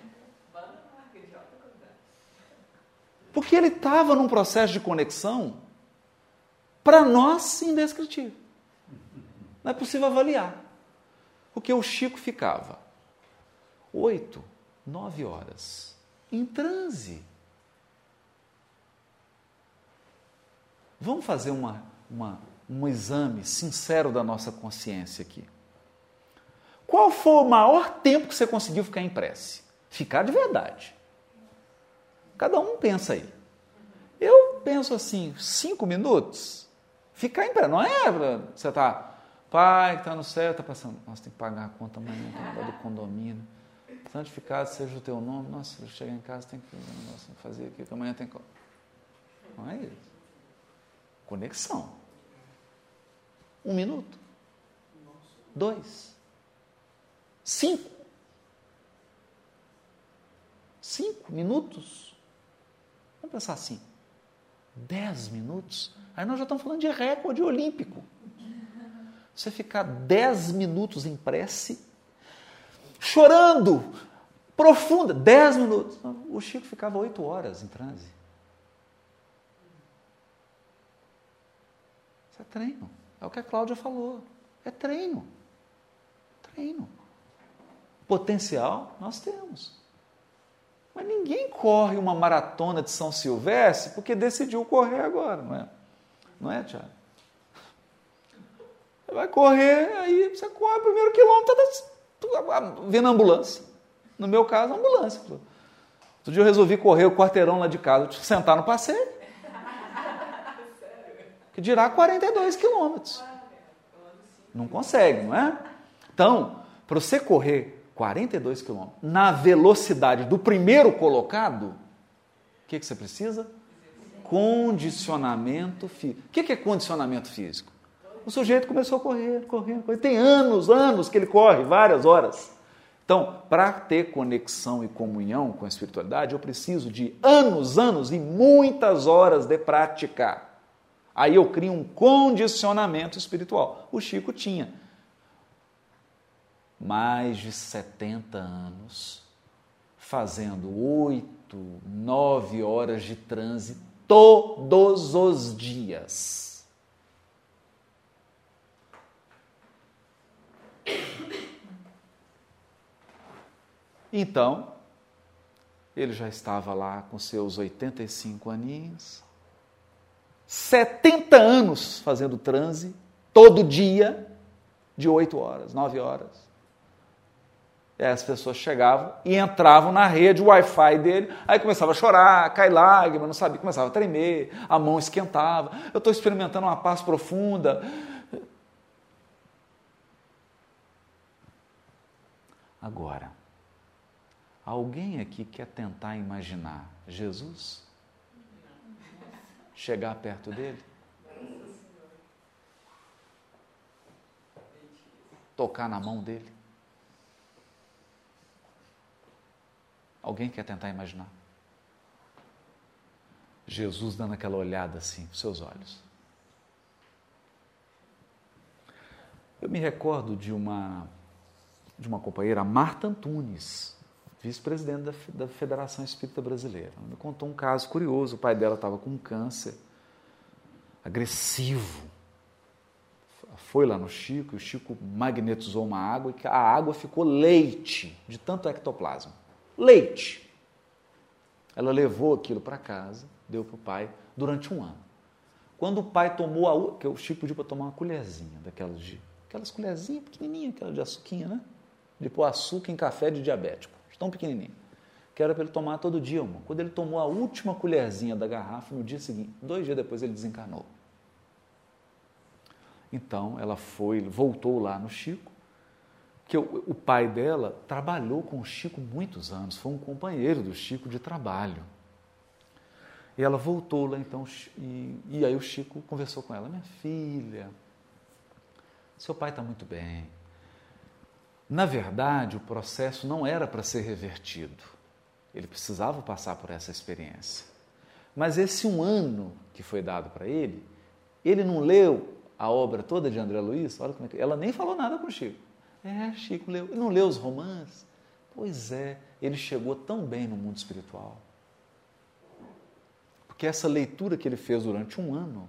Porque ele estava num processo de conexão, para nós, indescritível. Não é possível avaliar. Porque o Chico ficava oito, nove horas em transe. Vamos fazer uma, uma, um exame sincero da nossa consciência aqui. Qual foi o maior tempo que você conseguiu ficar em prece? Ficar de verdade. Cada um pensa aí. Eu penso assim, cinco minutos, ficar em prece. Não é você tá, pai que está no céu, está passando, nossa, tem que pagar a conta amanhã, tem que do condomínio. Santificado seja o teu nome. Nossa, eu chegar em casa tem que nossa, fazer aqui, que amanhã tem que. Não é isso. Conexão. Um minuto. Dois. Cinco. Cinco minutos. Vamos pensar assim. Dez minutos. Aí nós já estamos falando de recorde olímpico. Você ficar dez minutos em prece, chorando, profunda, dez minutos. O Chico ficava oito horas em transe. Isso é treino. É o que a Cláudia falou. É treino. Treino. Potencial nós temos. Mas ninguém corre uma maratona de São Silvestre porque decidiu correr agora, não é? Não é, Tiago? Você vai correr, aí você corre o primeiro quilômetro, tá vendo a ambulância. No meu caso, ambulância. Outro dia eu resolvi correr o quarteirão lá de casa, sentar no passeio. Que dirá 42 quilômetros. Não consegue, não é? Então, para você correr 42 quilômetros na velocidade do primeiro colocado, o que, que você precisa? Condicionamento físico. O que, que é condicionamento físico? O sujeito começou a correr, correr, correr. Tem anos, anos que ele corre, várias horas. Então, para ter conexão e comunhão com a espiritualidade, eu preciso de anos, anos e muitas horas de prática. Aí eu crio um condicionamento espiritual. O Chico tinha mais de 70 anos fazendo oito, nove horas de transe todos os dias. Então, ele já estava lá com seus 85 aninhos, 70 anos fazendo transe, todo dia, de 8 horas, 9 horas. E as pessoas chegavam e entravam na rede, Wi-Fi dele, aí começava a chorar, cair lágrimas, não sabia, começava a tremer, a mão esquentava. Eu estou experimentando uma paz profunda. Agora, alguém aqui quer tentar imaginar Jesus? chegar perto dele? Tocar na mão dele? Alguém quer tentar imaginar? Jesus dando aquela olhada assim, seus olhos. Eu me recordo de uma de uma companheira, Marta Antunes, vice-presidente da, da Federação Espírita Brasileira. Ela me contou um caso curioso. O pai dela estava com câncer agressivo. Foi lá no Chico e o Chico magnetizou uma água e a água ficou leite de tanto ectoplasma. Leite. Ela levou aquilo para casa, deu para o pai durante um ano. Quando o pai tomou a que o Chico pediu para tomar uma colherzinha daquelas de aquelas colherzinhas pequenininhas, aquela de açuquinha, né? De pôr açúcar em café de diabético tão pequenininho, que era para ele tomar todo dia uma. Quando ele tomou a última colherzinha da garrafa, no dia seguinte, dois dias depois, ele desencarnou. Então, ela foi, voltou lá no Chico, que o, o pai dela trabalhou com o Chico muitos anos, foi um companheiro do Chico de trabalho. E ela voltou lá então, e, e aí o Chico conversou com ela: Minha filha, seu pai está muito bem, na verdade, o processo não era para ser revertido. Ele precisava passar por essa experiência. Mas esse um ano que foi dado para ele, ele não leu a obra toda de André Luiz? Olha como é que. Ela nem falou nada com o Chico. É, Chico leu. Ele não leu os romances? Pois é, ele chegou tão bem no mundo espiritual. Porque essa leitura que ele fez durante um ano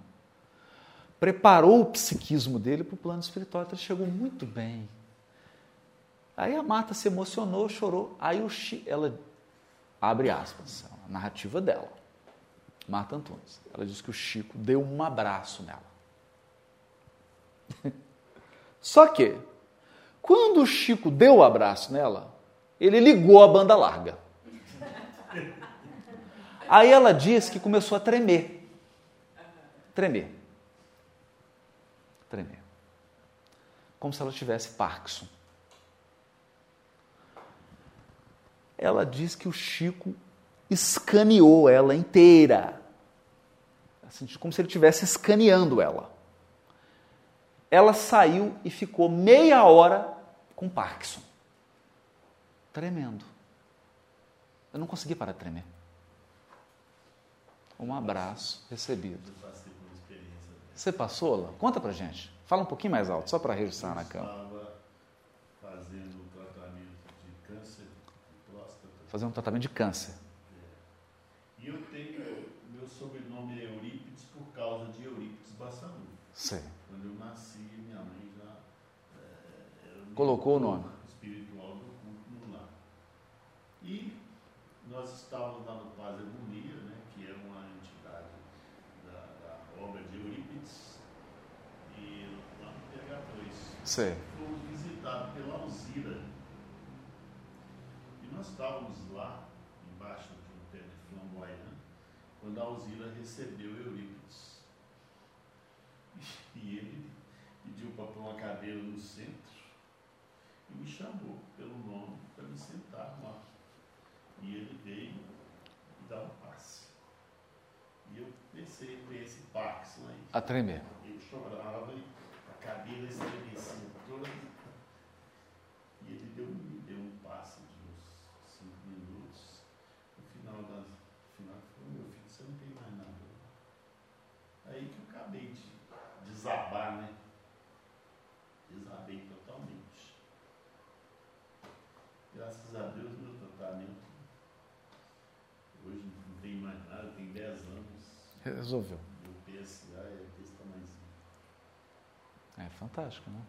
preparou o psiquismo dele para o plano espiritual. Então ele chegou muito bem. Aí a Marta se emocionou, chorou. Aí o Chi, ela abre aspas, a narrativa dela. Marta Antunes. Ela disse que o Chico deu um abraço nela. Só que, quando o Chico deu o abraço nela, ele ligou a banda larga. Aí ela diz que começou a tremer. Tremer. Tremer. Como se ela tivesse Parkinson. Ela diz que o Chico escaneou ela inteira. Assim, como se ele estivesse escaneando ela. Ela saiu e ficou meia hora com Parkinson. Tremendo. Eu não consegui parar de tremer. Um abraço recebido. Você passou, lá? Conta pra gente. Fala um pouquinho mais alto, só para registrar na câmera. estava fazendo um tratamento de câncer de próstata. Fazer um tratamento de câncer. E eu tenho, meu sobrenome é Eurípides por causa de Eurípides Bassanú. Sei. Quando eu nasci, minha mãe já um Colocou o nome. espiritual do culto no lar. E nós estávamos lá no Paz Harmonia, né, que é uma entidade da, da obra de Eurípides, e lá no PH2 Sei. fomos visitados pela nós estávamos lá, embaixo um pé de flamboyant, quando a Alzira recebeu Eurípides. E ele pediu para pôr uma cadeira no centro e me chamou pelo nome para me sentar lá. E ele veio e dar um passe. E eu pensei por esse Parkinson aí. A tremer. Eu chorava e a cadeira estremecia toda. E ele deu, me deu um passe de uns cinco minutos. No final da. No final, ele falou: Meu filho, você não tem mais nada. Aí que eu acabei de desabar, né? Desabei totalmente. Graças a Deus, meu tratamento. Hoje não tem mais nada, tem 10 anos. Resolveu. PSA é. É fantástico, né?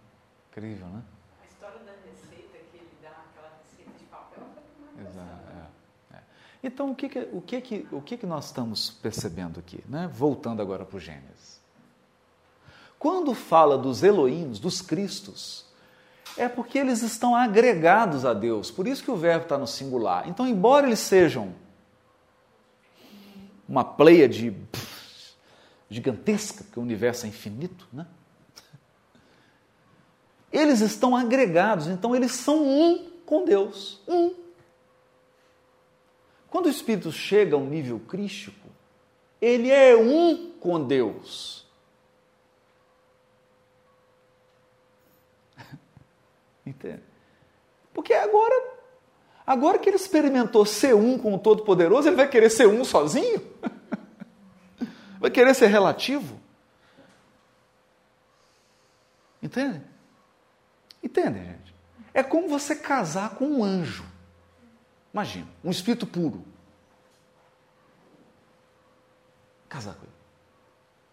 Incrível, né? A história da receita que ele dá, aquela receita de papel, foi uma Exato. é, é. Então, o que, que, o, que, que, o que, que nós estamos percebendo aqui? Né? Voltando agora para o Gênesis. Quando fala dos Elohims, dos Cristos, é porque eles estão agregados a Deus. Por isso que o verbo está no singular. Então, embora eles sejam uma pleia de pff, gigantesca, porque o universo é infinito, né? Eles estão agregados, então eles são um com Deus. Um. Quando o Espírito chega a um nível crístico, ele é um com Deus. Entende? Porque agora, agora que ele experimentou ser um com o Todo-Poderoso, ele vai querer ser um sozinho? Vai querer ser relativo? Entende? Entende, gente? É como você casar com um anjo. Imagina, um espírito puro. Casar com ele.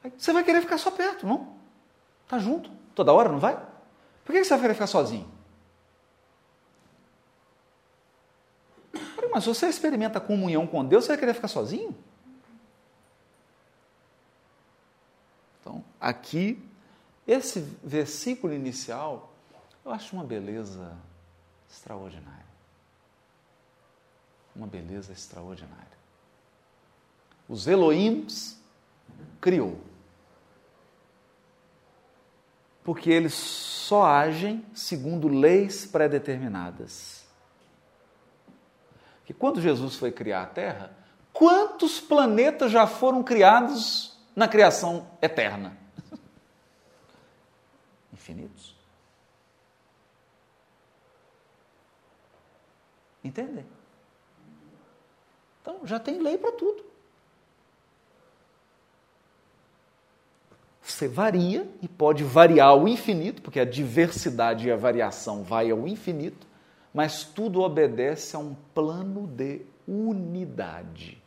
Aí você vai querer ficar só perto, não? Tá junto. Toda hora, não vai? Por que você vai querer ficar sozinho? Mas se você experimenta comunhão com Deus, você vai querer ficar sozinho? Então, aqui, esse versículo inicial, eu acho uma beleza extraordinária. Uma beleza extraordinária. Os Elohims criou. Porque eles só agem segundo leis pré-determinadas. Que quando Jesus foi criar a Terra, quantos planetas já foram criados na criação eterna? Infinitos. Entendem? Então, já tem lei para tudo. Você varia e pode variar ao infinito, porque a diversidade e a variação vai ao infinito, mas tudo obedece a um plano de unidade.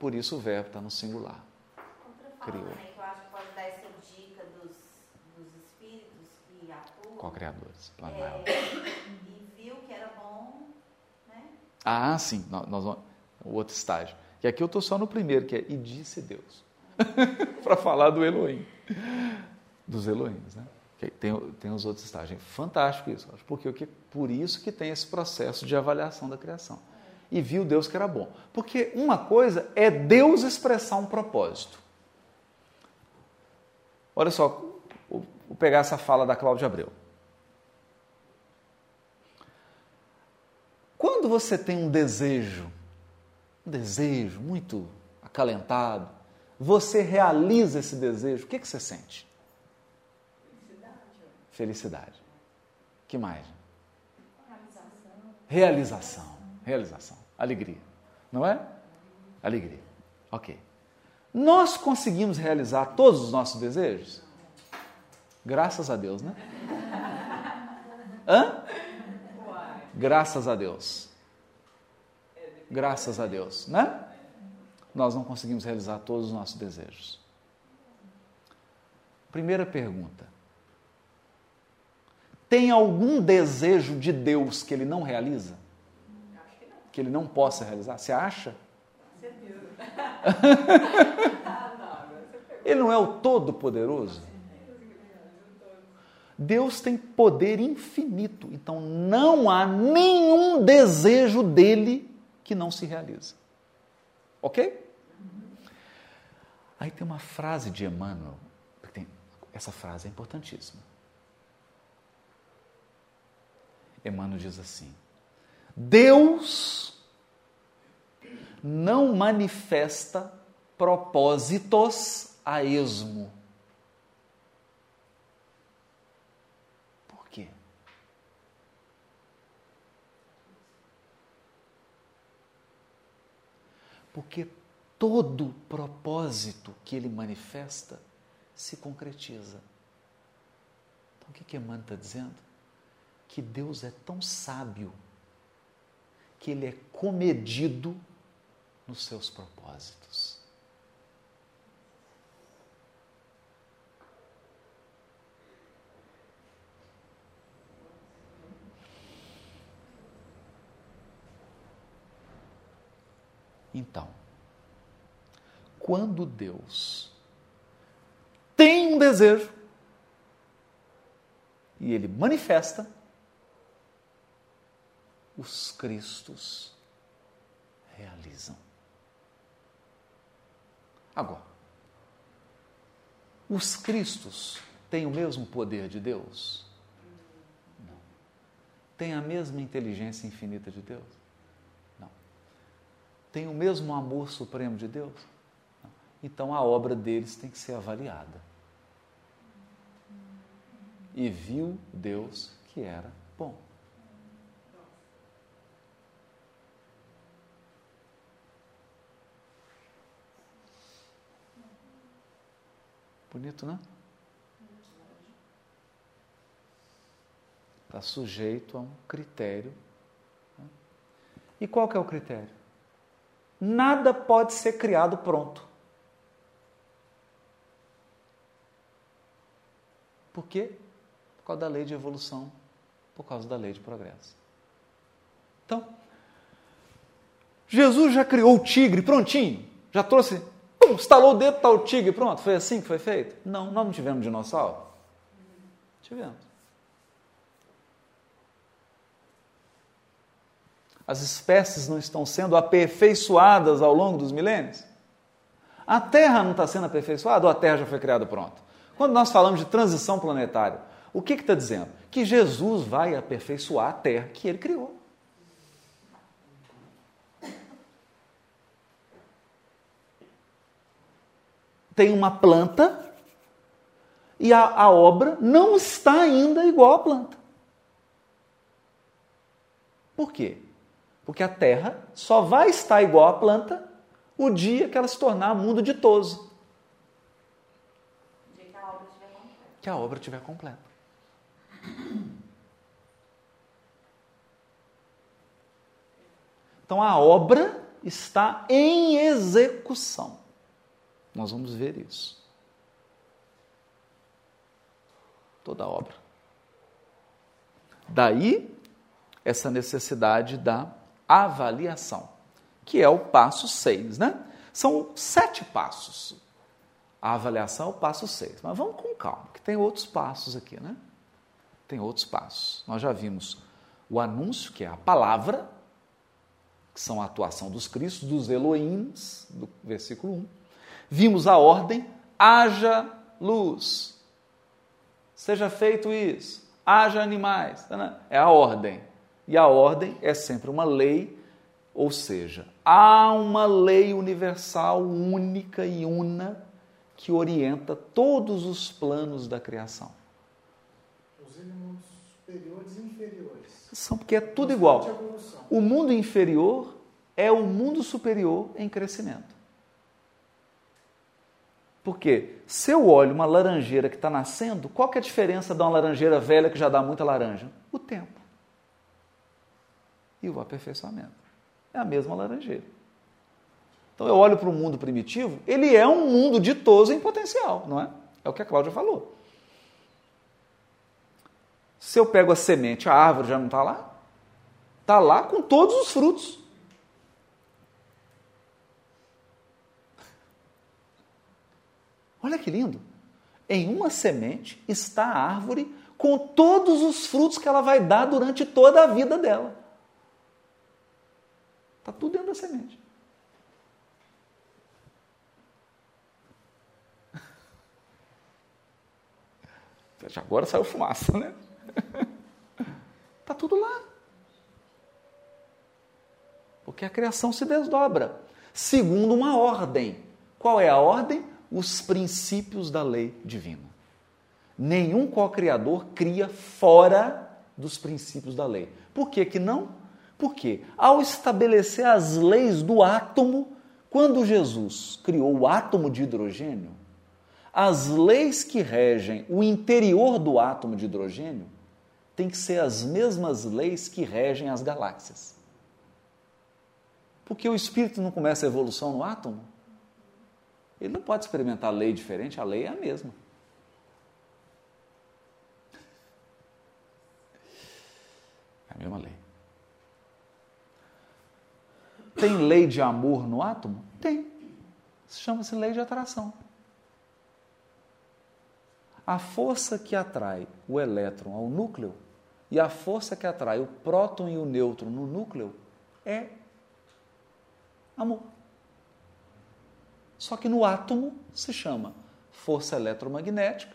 Por isso o verbo está no singular. Criou. também que eu acho que pode dar essa dica dos, dos espíritos que atuam Co-criadores. Plano maior. é, e viu que era bom, né? Ah, sim, nós, nós vamos, o outro estágio. E aqui eu estou só no primeiro, que é e disse Deus. Para falar do Elohim. Dos Elohims, né? Tem, tem os outros estágios. Fantástico isso. Porque por isso que tem esse processo de avaliação da criação. E viu Deus que era bom. Porque uma coisa é Deus expressar um propósito. Olha só, vou pegar essa fala da Cláudia Abreu. Quando você tem um desejo, um desejo muito acalentado, você realiza esse desejo, o que, que você sente? Felicidade. Que mais? Realização. Realização. Alegria. Não é? Alegria. Ok. Nós conseguimos realizar todos os nossos desejos? Graças a Deus, né? Hã? Graças a Deus. Graças a Deus, né? Nós não conseguimos realizar todos os nossos desejos. Primeira pergunta: tem algum desejo de Deus que ele não realiza? Que, ele não possa realizar? Você acha? ele não é o Todo-Poderoso? Deus tem poder infinito, então não há nenhum desejo dele que não se realiza. Ok? Aí tem uma frase de Emmanuel, essa frase é importantíssima. Emmanuel diz assim: Deus não manifesta propósitos a esmo. Por quê? Porque todo propósito que ele manifesta se concretiza. Então, o que, Emmanuel está dizendo? que Deus é tão sábio que ele é comedido nos seus propósitos. Então, quando Deus tem um desejo e ele manifesta, os Cristos realizam. Agora, os Cristos têm o mesmo poder de Deus? Não. Têm a mesma inteligência infinita de Deus? Não. Têm o mesmo amor supremo de Deus? Não. Então a obra deles tem que ser avaliada. E viu Deus que era bom. Bonito, né? Está sujeito a um critério. Né? E qual que é o critério? Nada pode ser criado pronto. Por quê? Por causa da lei de evolução, por causa da lei de progresso. Então, Jesus já criou o tigre prontinho, já trouxe Pum, estalou o dedo, está o tigre, pronto. Foi assim que foi feito? Não, nós não tivemos dinossauro? Tivemos. As espécies não estão sendo aperfeiçoadas ao longo dos milênios? A Terra não está sendo aperfeiçoada ou a Terra já foi criada pronto? Quando nós falamos de transição planetária, o que está dizendo? Que Jesus vai aperfeiçoar a Terra que ele criou. Tem uma planta e a, a obra não está ainda igual à planta. Por quê? Porque a terra só vai estar igual à planta o dia que ela se tornar mundo ditoso. O dia que a obra estiver completa. Que a obra estiver completa. Então a obra está em execução. Nós vamos ver isso. Toda a obra. Daí, essa necessidade da avaliação, que é o passo 6, né? São sete passos. A avaliação é o passo 6. Mas vamos com calma, que tem outros passos aqui, né? Tem outros passos. Nós já vimos o anúncio, que é a palavra, que são a atuação dos Cristos, dos Elohims, do versículo 1. Vimos a ordem, haja luz. Seja feito isso. Haja animais. Tá, é a ordem. E a ordem é sempre uma lei, ou seja, há uma lei universal, única e una, que orienta todos os planos da criação. Os elementos superiores e inferiores. São porque é tudo igual. O mundo inferior é o mundo superior em crescimento. Porque se eu olho uma laranjeira que está nascendo, qual que é a diferença de uma laranjeira velha que já dá muita laranja? O tempo. E o aperfeiçoamento. É a mesma laranjeira. Então eu olho para o mundo primitivo, ele é um mundo ditoso em potencial, não é? É o que a Cláudia falou. Se eu pego a semente, a árvore já não está lá? Está lá com todos os frutos. Olha que lindo. Em uma semente está a árvore com todos os frutos que ela vai dar durante toda a vida dela. Está tudo dentro da semente. Agora saiu fumaça, né? Está tudo lá. Porque a criação se desdobra segundo uma ordem. Qual é a ordem? Os princípios da lei divina. Nenhum co-criador cria fora dos princípios da lei. Por que, que não? Porque ao estabelecer as leis do átomo, quando Jesus criou o átomo de hidrogênio, as leis que regem o interior do átomo de hidrogênio têm que ser as mesmas leis que regem as galáxias. Porque o espírito não começa a evolução no átomo? Ele não pode experimentar lei diferente, a lei é a mesma. É a mesma lei. Tem lei de amor no átomo? Tem. Chama-se lei de atração. A força que atrai o elétron ao núcleo e a força que atrai o próton e o nêutron no núcleo é amor. Só que no átomo se chama força eletromagnética,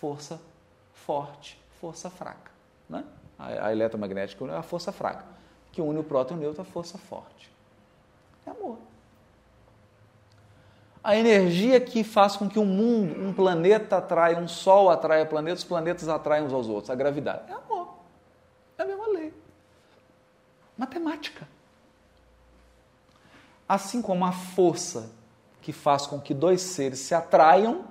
força forte, força fraca. Né? A, eletromagnética é a força fraca, que une o próton e o nêutron à força forte. É amor a energia que faz com que um mundo, um planeta atraia, um sol atraia planetas, os planetas atraem uns aos outros, a gravidade. É amor. É a mesma lei. Matemática. Assim como a força que faz com que dois seres se atraiam,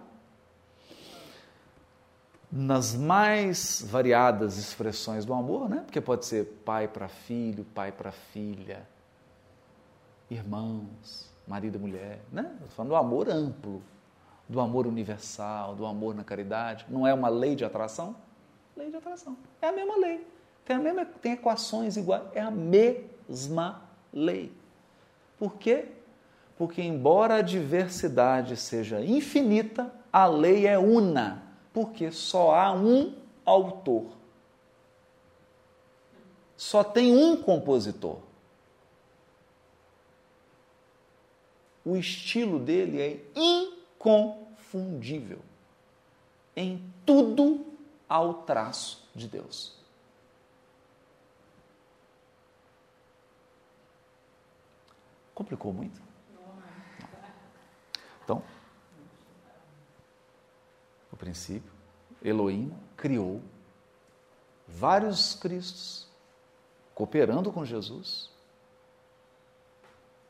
nas mais variadas expressões do amor, né? Porque pode ser pai para filho, pai para filha, irmãos, marido e mulher, né? Estou falando do amor amplo, do amor universal, do amor na caridade. Não é uma lei de atração? Lei de atração. É a mesma lei. Tem, a mesma, tem equações iguais. É a mesma lei. Por quê? Porque, embora a diversidade seja infinita, a lei é una. Porque só há um autor. Só tem um compositor. o estilo dele é inconfundível. Em tudo há o traço de Deus. Complicou muito? Não. Então, o princípio, Elohim criou vários Cristos, cooperando com Jesus,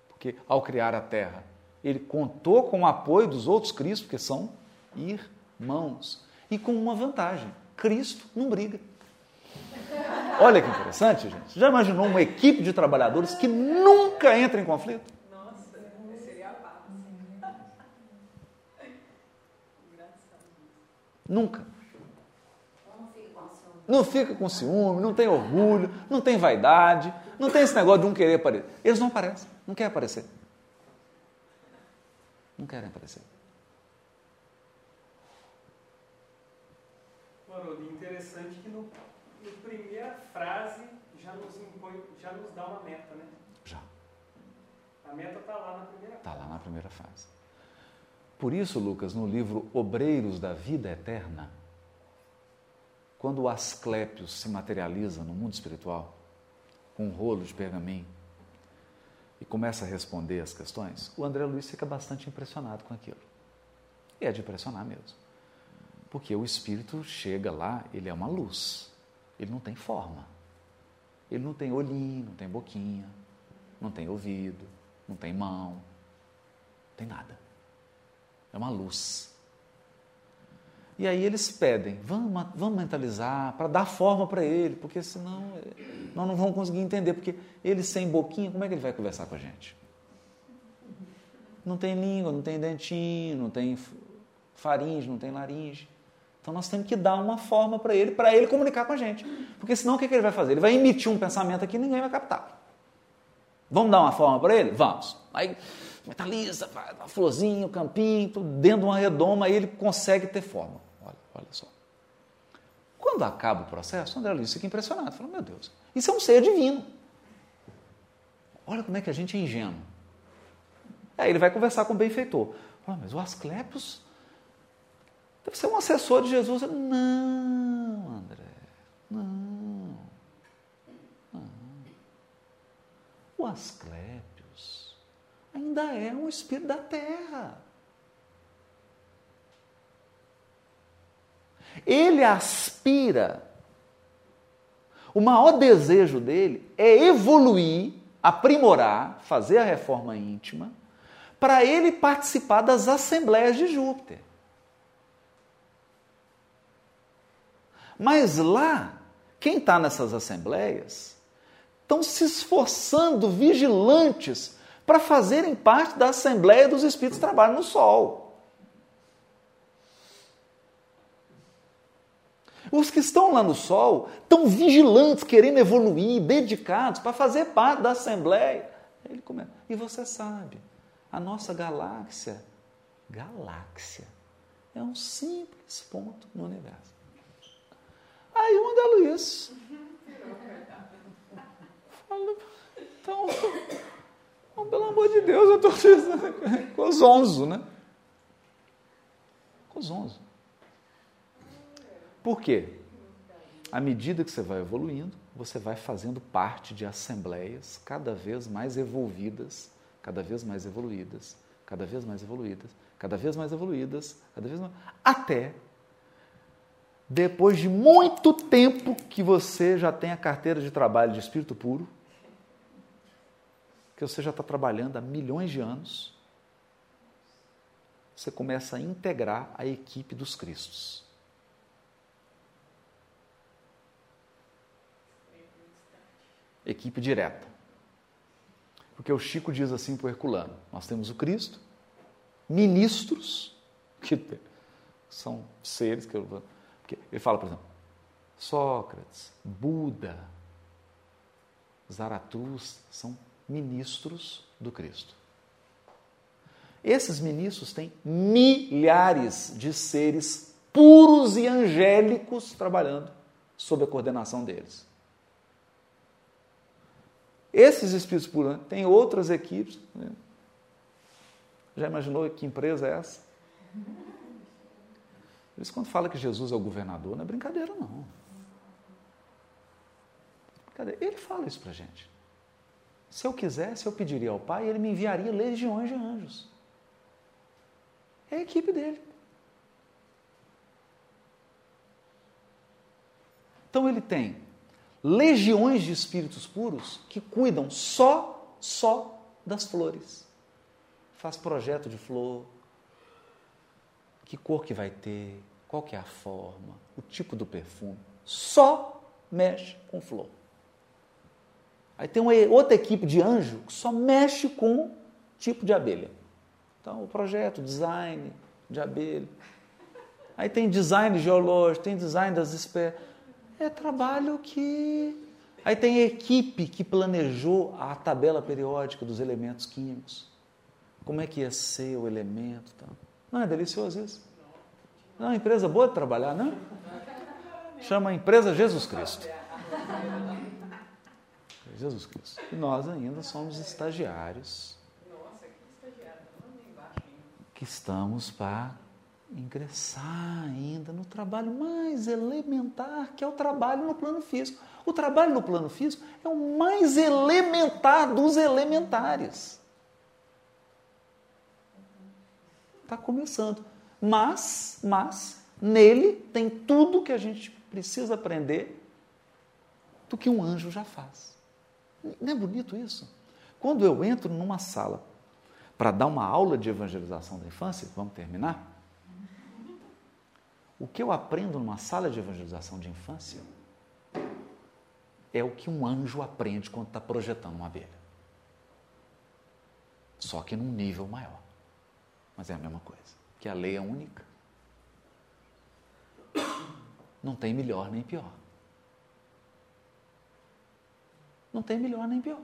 porque ao criar a terra, ele contou com o apoio dos outros Cristos, porque são irmãos. E com uma vantagem: Cristo não briga. Olha que interessante, gente. Já imaginou uma equipe de trabalhadores que nunca entra em conflito? Nossa, seria a. Nunca. Não fica com ciúme, não tem orgulho, não tem vaidade, não tem esse negócio de um querer aparecer. Eles não aparecem, não querem aparecer. Não querem aparecer. Haroldo, interessante que no primeira frase já nos impõe, já nos dá uma meta, né? Já. A meta está lá na primeira Está lá na primeira fase. Por isso, Lucas, no livro Obreiros da Vida Eterna, quando o Asclépios se materializa no mundo espiritual, com um rolo de pergaminho, e começa a responder as questões, o André Luiz fica bastante impressionado com aquilo. E é de impressionar mesmo. Porque o espírito chega lá, ele é uma luz. Ele não tem forma. Ele não tem olhinho, não tem boquinha, não tem ouvido, não tem mão, não tem nada. É uma luz. E aí eles pedem, vamos, vamos mentalizar, para dar forma para ele, porque senão eh, nós não vamos conseguir entender, porque ele sem boquinha, como é que ele vai conversar com a gente? Não tem língua, não tem dentinho, não tem faringe, não tem laringe. Então nós temos que dar uma forma para ele, para ele comunicar com a gente. Porque senão o que, que ele vai fazer? Ele vai emitir um pensamento aqui e ninguém vai captar. Vamos dar uma forma para ele? Vamos. Aí metaliza, uma florzinha, um campinho, tudo dentro de uma redoma, aí ele consegue ter forma. Olha, olha só. Quando acaba o processo, o André Luiz fica impressionado. Fala, meu Deus, isso é um ser divino. Olha como é que a gente é ingênuo. Aí ele vai conversar com o benfeitor. Fala, mas o Asclepios deve ser um assessor de Jesus. Não, André, não. não. O Asclepios ainda é um espírito da terra. Ele aspira. O maior desejo dele é evoluir, aprimorar, fazer a reforma íntima, para ele participar das assembleias de Júpiter. Mas lá, quem está nessas assembleias estão se esforçando, vigilantes, para fazerem parte da Assembleia dos Espíritos que trabalham no Sol. Os que estão lá no Sol estão vigilantes, querendo evoluir, dedicados para fazer parte da Assembleia. Ele começa. E você sabe, a nossa galáxia, galáxia, é um simples ponto no universo. Aí o André Luiz fala, então, oh, pelo amor de Deus, eu estou com os onze, né? Com os onze. Por quê? À medida que você vai evoluindo, você vai fazendo parte de assembleias cada vez mais evolvidas, cada vez mais evoluídas, cada vez mais evoluídas, cada vez mais evoluídas, cada vez mais. Até depois de muito tempo que você já tem a carteira de trabalho de espírito puro, que você já está trabalhando há milhões de anos, você começa a integrar a equipe dos Cristos. Equipe direta. Porque o Chico diz assim para o Herculano: nós temos o Cristo, ministros, que são seres que eu ele fala, por exemplo, Sócrates, Buda, Zaratustra são ministros do Cristo. Esses ministros têm milhares de seres puros e angélicos trabalhando sob a coordenação deles. Esses espíritos puros têm outras equipes. Né? Já imaginou que empresa é essa? Por isso, quando fala que Jesus é o governador, não é brincadeira, não. Ele fala isso para a gente. Se eu quisesse, eu pediria ao Pai, ele me enviaria legiões de anjos. É a equipe dele. Então ele tem legiões de espíritos puros que cuidam só, só das flores. Faz projeto de flor, que cor que vai ter, qual que é a forma, o tipo do perfume. Só mexe com flor. Aí tem uma outra equipe de anjo que só mexe com tipo de abelha. Então, o projeto, design de abelha. Aí tem design geológico, tem design das espécies. É trabalho que. Aí tem a equipe que planejou a tabela periódica dos elementos químicos. Como é que ia ser o elemento? Tá? Não é delicioso isso? Não, é uma empresa boa de trabalhar, não? Chama a empresa Jesus Cristo. Jesus Cristo. E nós ainda somos estagiários. Que estamos para ingressar ainda no trabalho mais elementar, que é o trabalho no plano físico. O trabalho no plano físico é o mais elementar dos elementares. Está começando. Mas, mas, nele tem tudo que a gente precisa aprender do que um anjo já faz. Não é bonito isso? Quando eu entro numa sala para dar uma aula de evangelização da infância, vamos terminar? O que eu aprendo numa sala de evangelização de infância é o que um anjo aprende quando está projetando uma abelha. Só que num nível maior. Mas é a mesma coisa. Que a lei é única. Não tem melhor nem pior. Não tem melhor nem pior.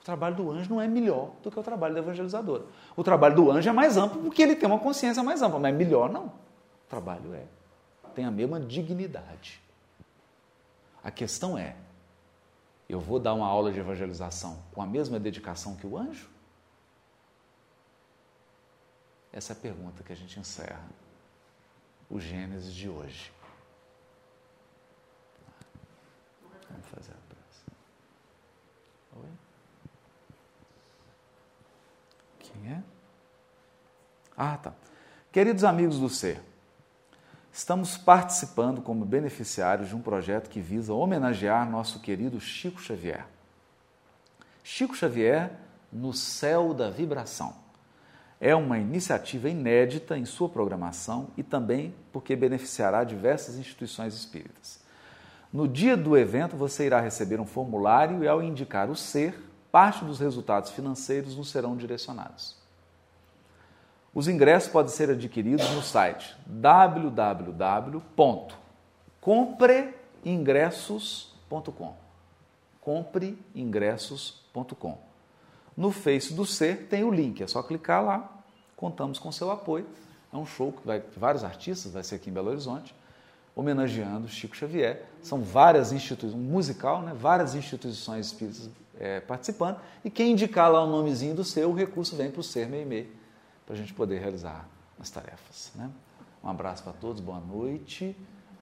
O trabalho do anjo não é melhor do que o trabalho da evangelizadora. O trabalho do anjo é mais amplo porque ele tem uma consciência mais ampla, mas melhor não. O trabalho é. Tem a mesma dignidade. A questão é: eu vou dar uma aula de evangelização com a mesma dedicação que o anjo? Essa é pergunta que a gente encerra o Gênesis de hoje. Vamos fazer a prece. Oi? Quem é? Ah, tá. Queridos amigos do Ser, estamos participando como beneficiários de um projeto que visa homenagear nosso querido Chico Xavier. Chico Xavier no céu da vibração. É uma iniciativa inédita em sua programação e também porque beneficiará diversas instituições espíritas. No dia do evento, você irá receber um formulário e, ao indicar o ser, parte dos resultados financeiros nos serão direcionados. Os ingressos podem ser adquiridos no site www.compreingressos.com. Compreingressos.com. No Face do Ser tem o link, é só clicar lá. Contamos com seu apoio. É um show que vai vários artistas, vai ser aqui em Belo Horizonte, homenageando Chico Xavier. São várias instituições, um musical, né? várias instituições espíritas é, participando. E quem indicar lá o nomezinho do seu, o recurso vem para o Ser Meimei, para a gente poder realizar as tarefas. Né? Um abraço para todos, boa noite.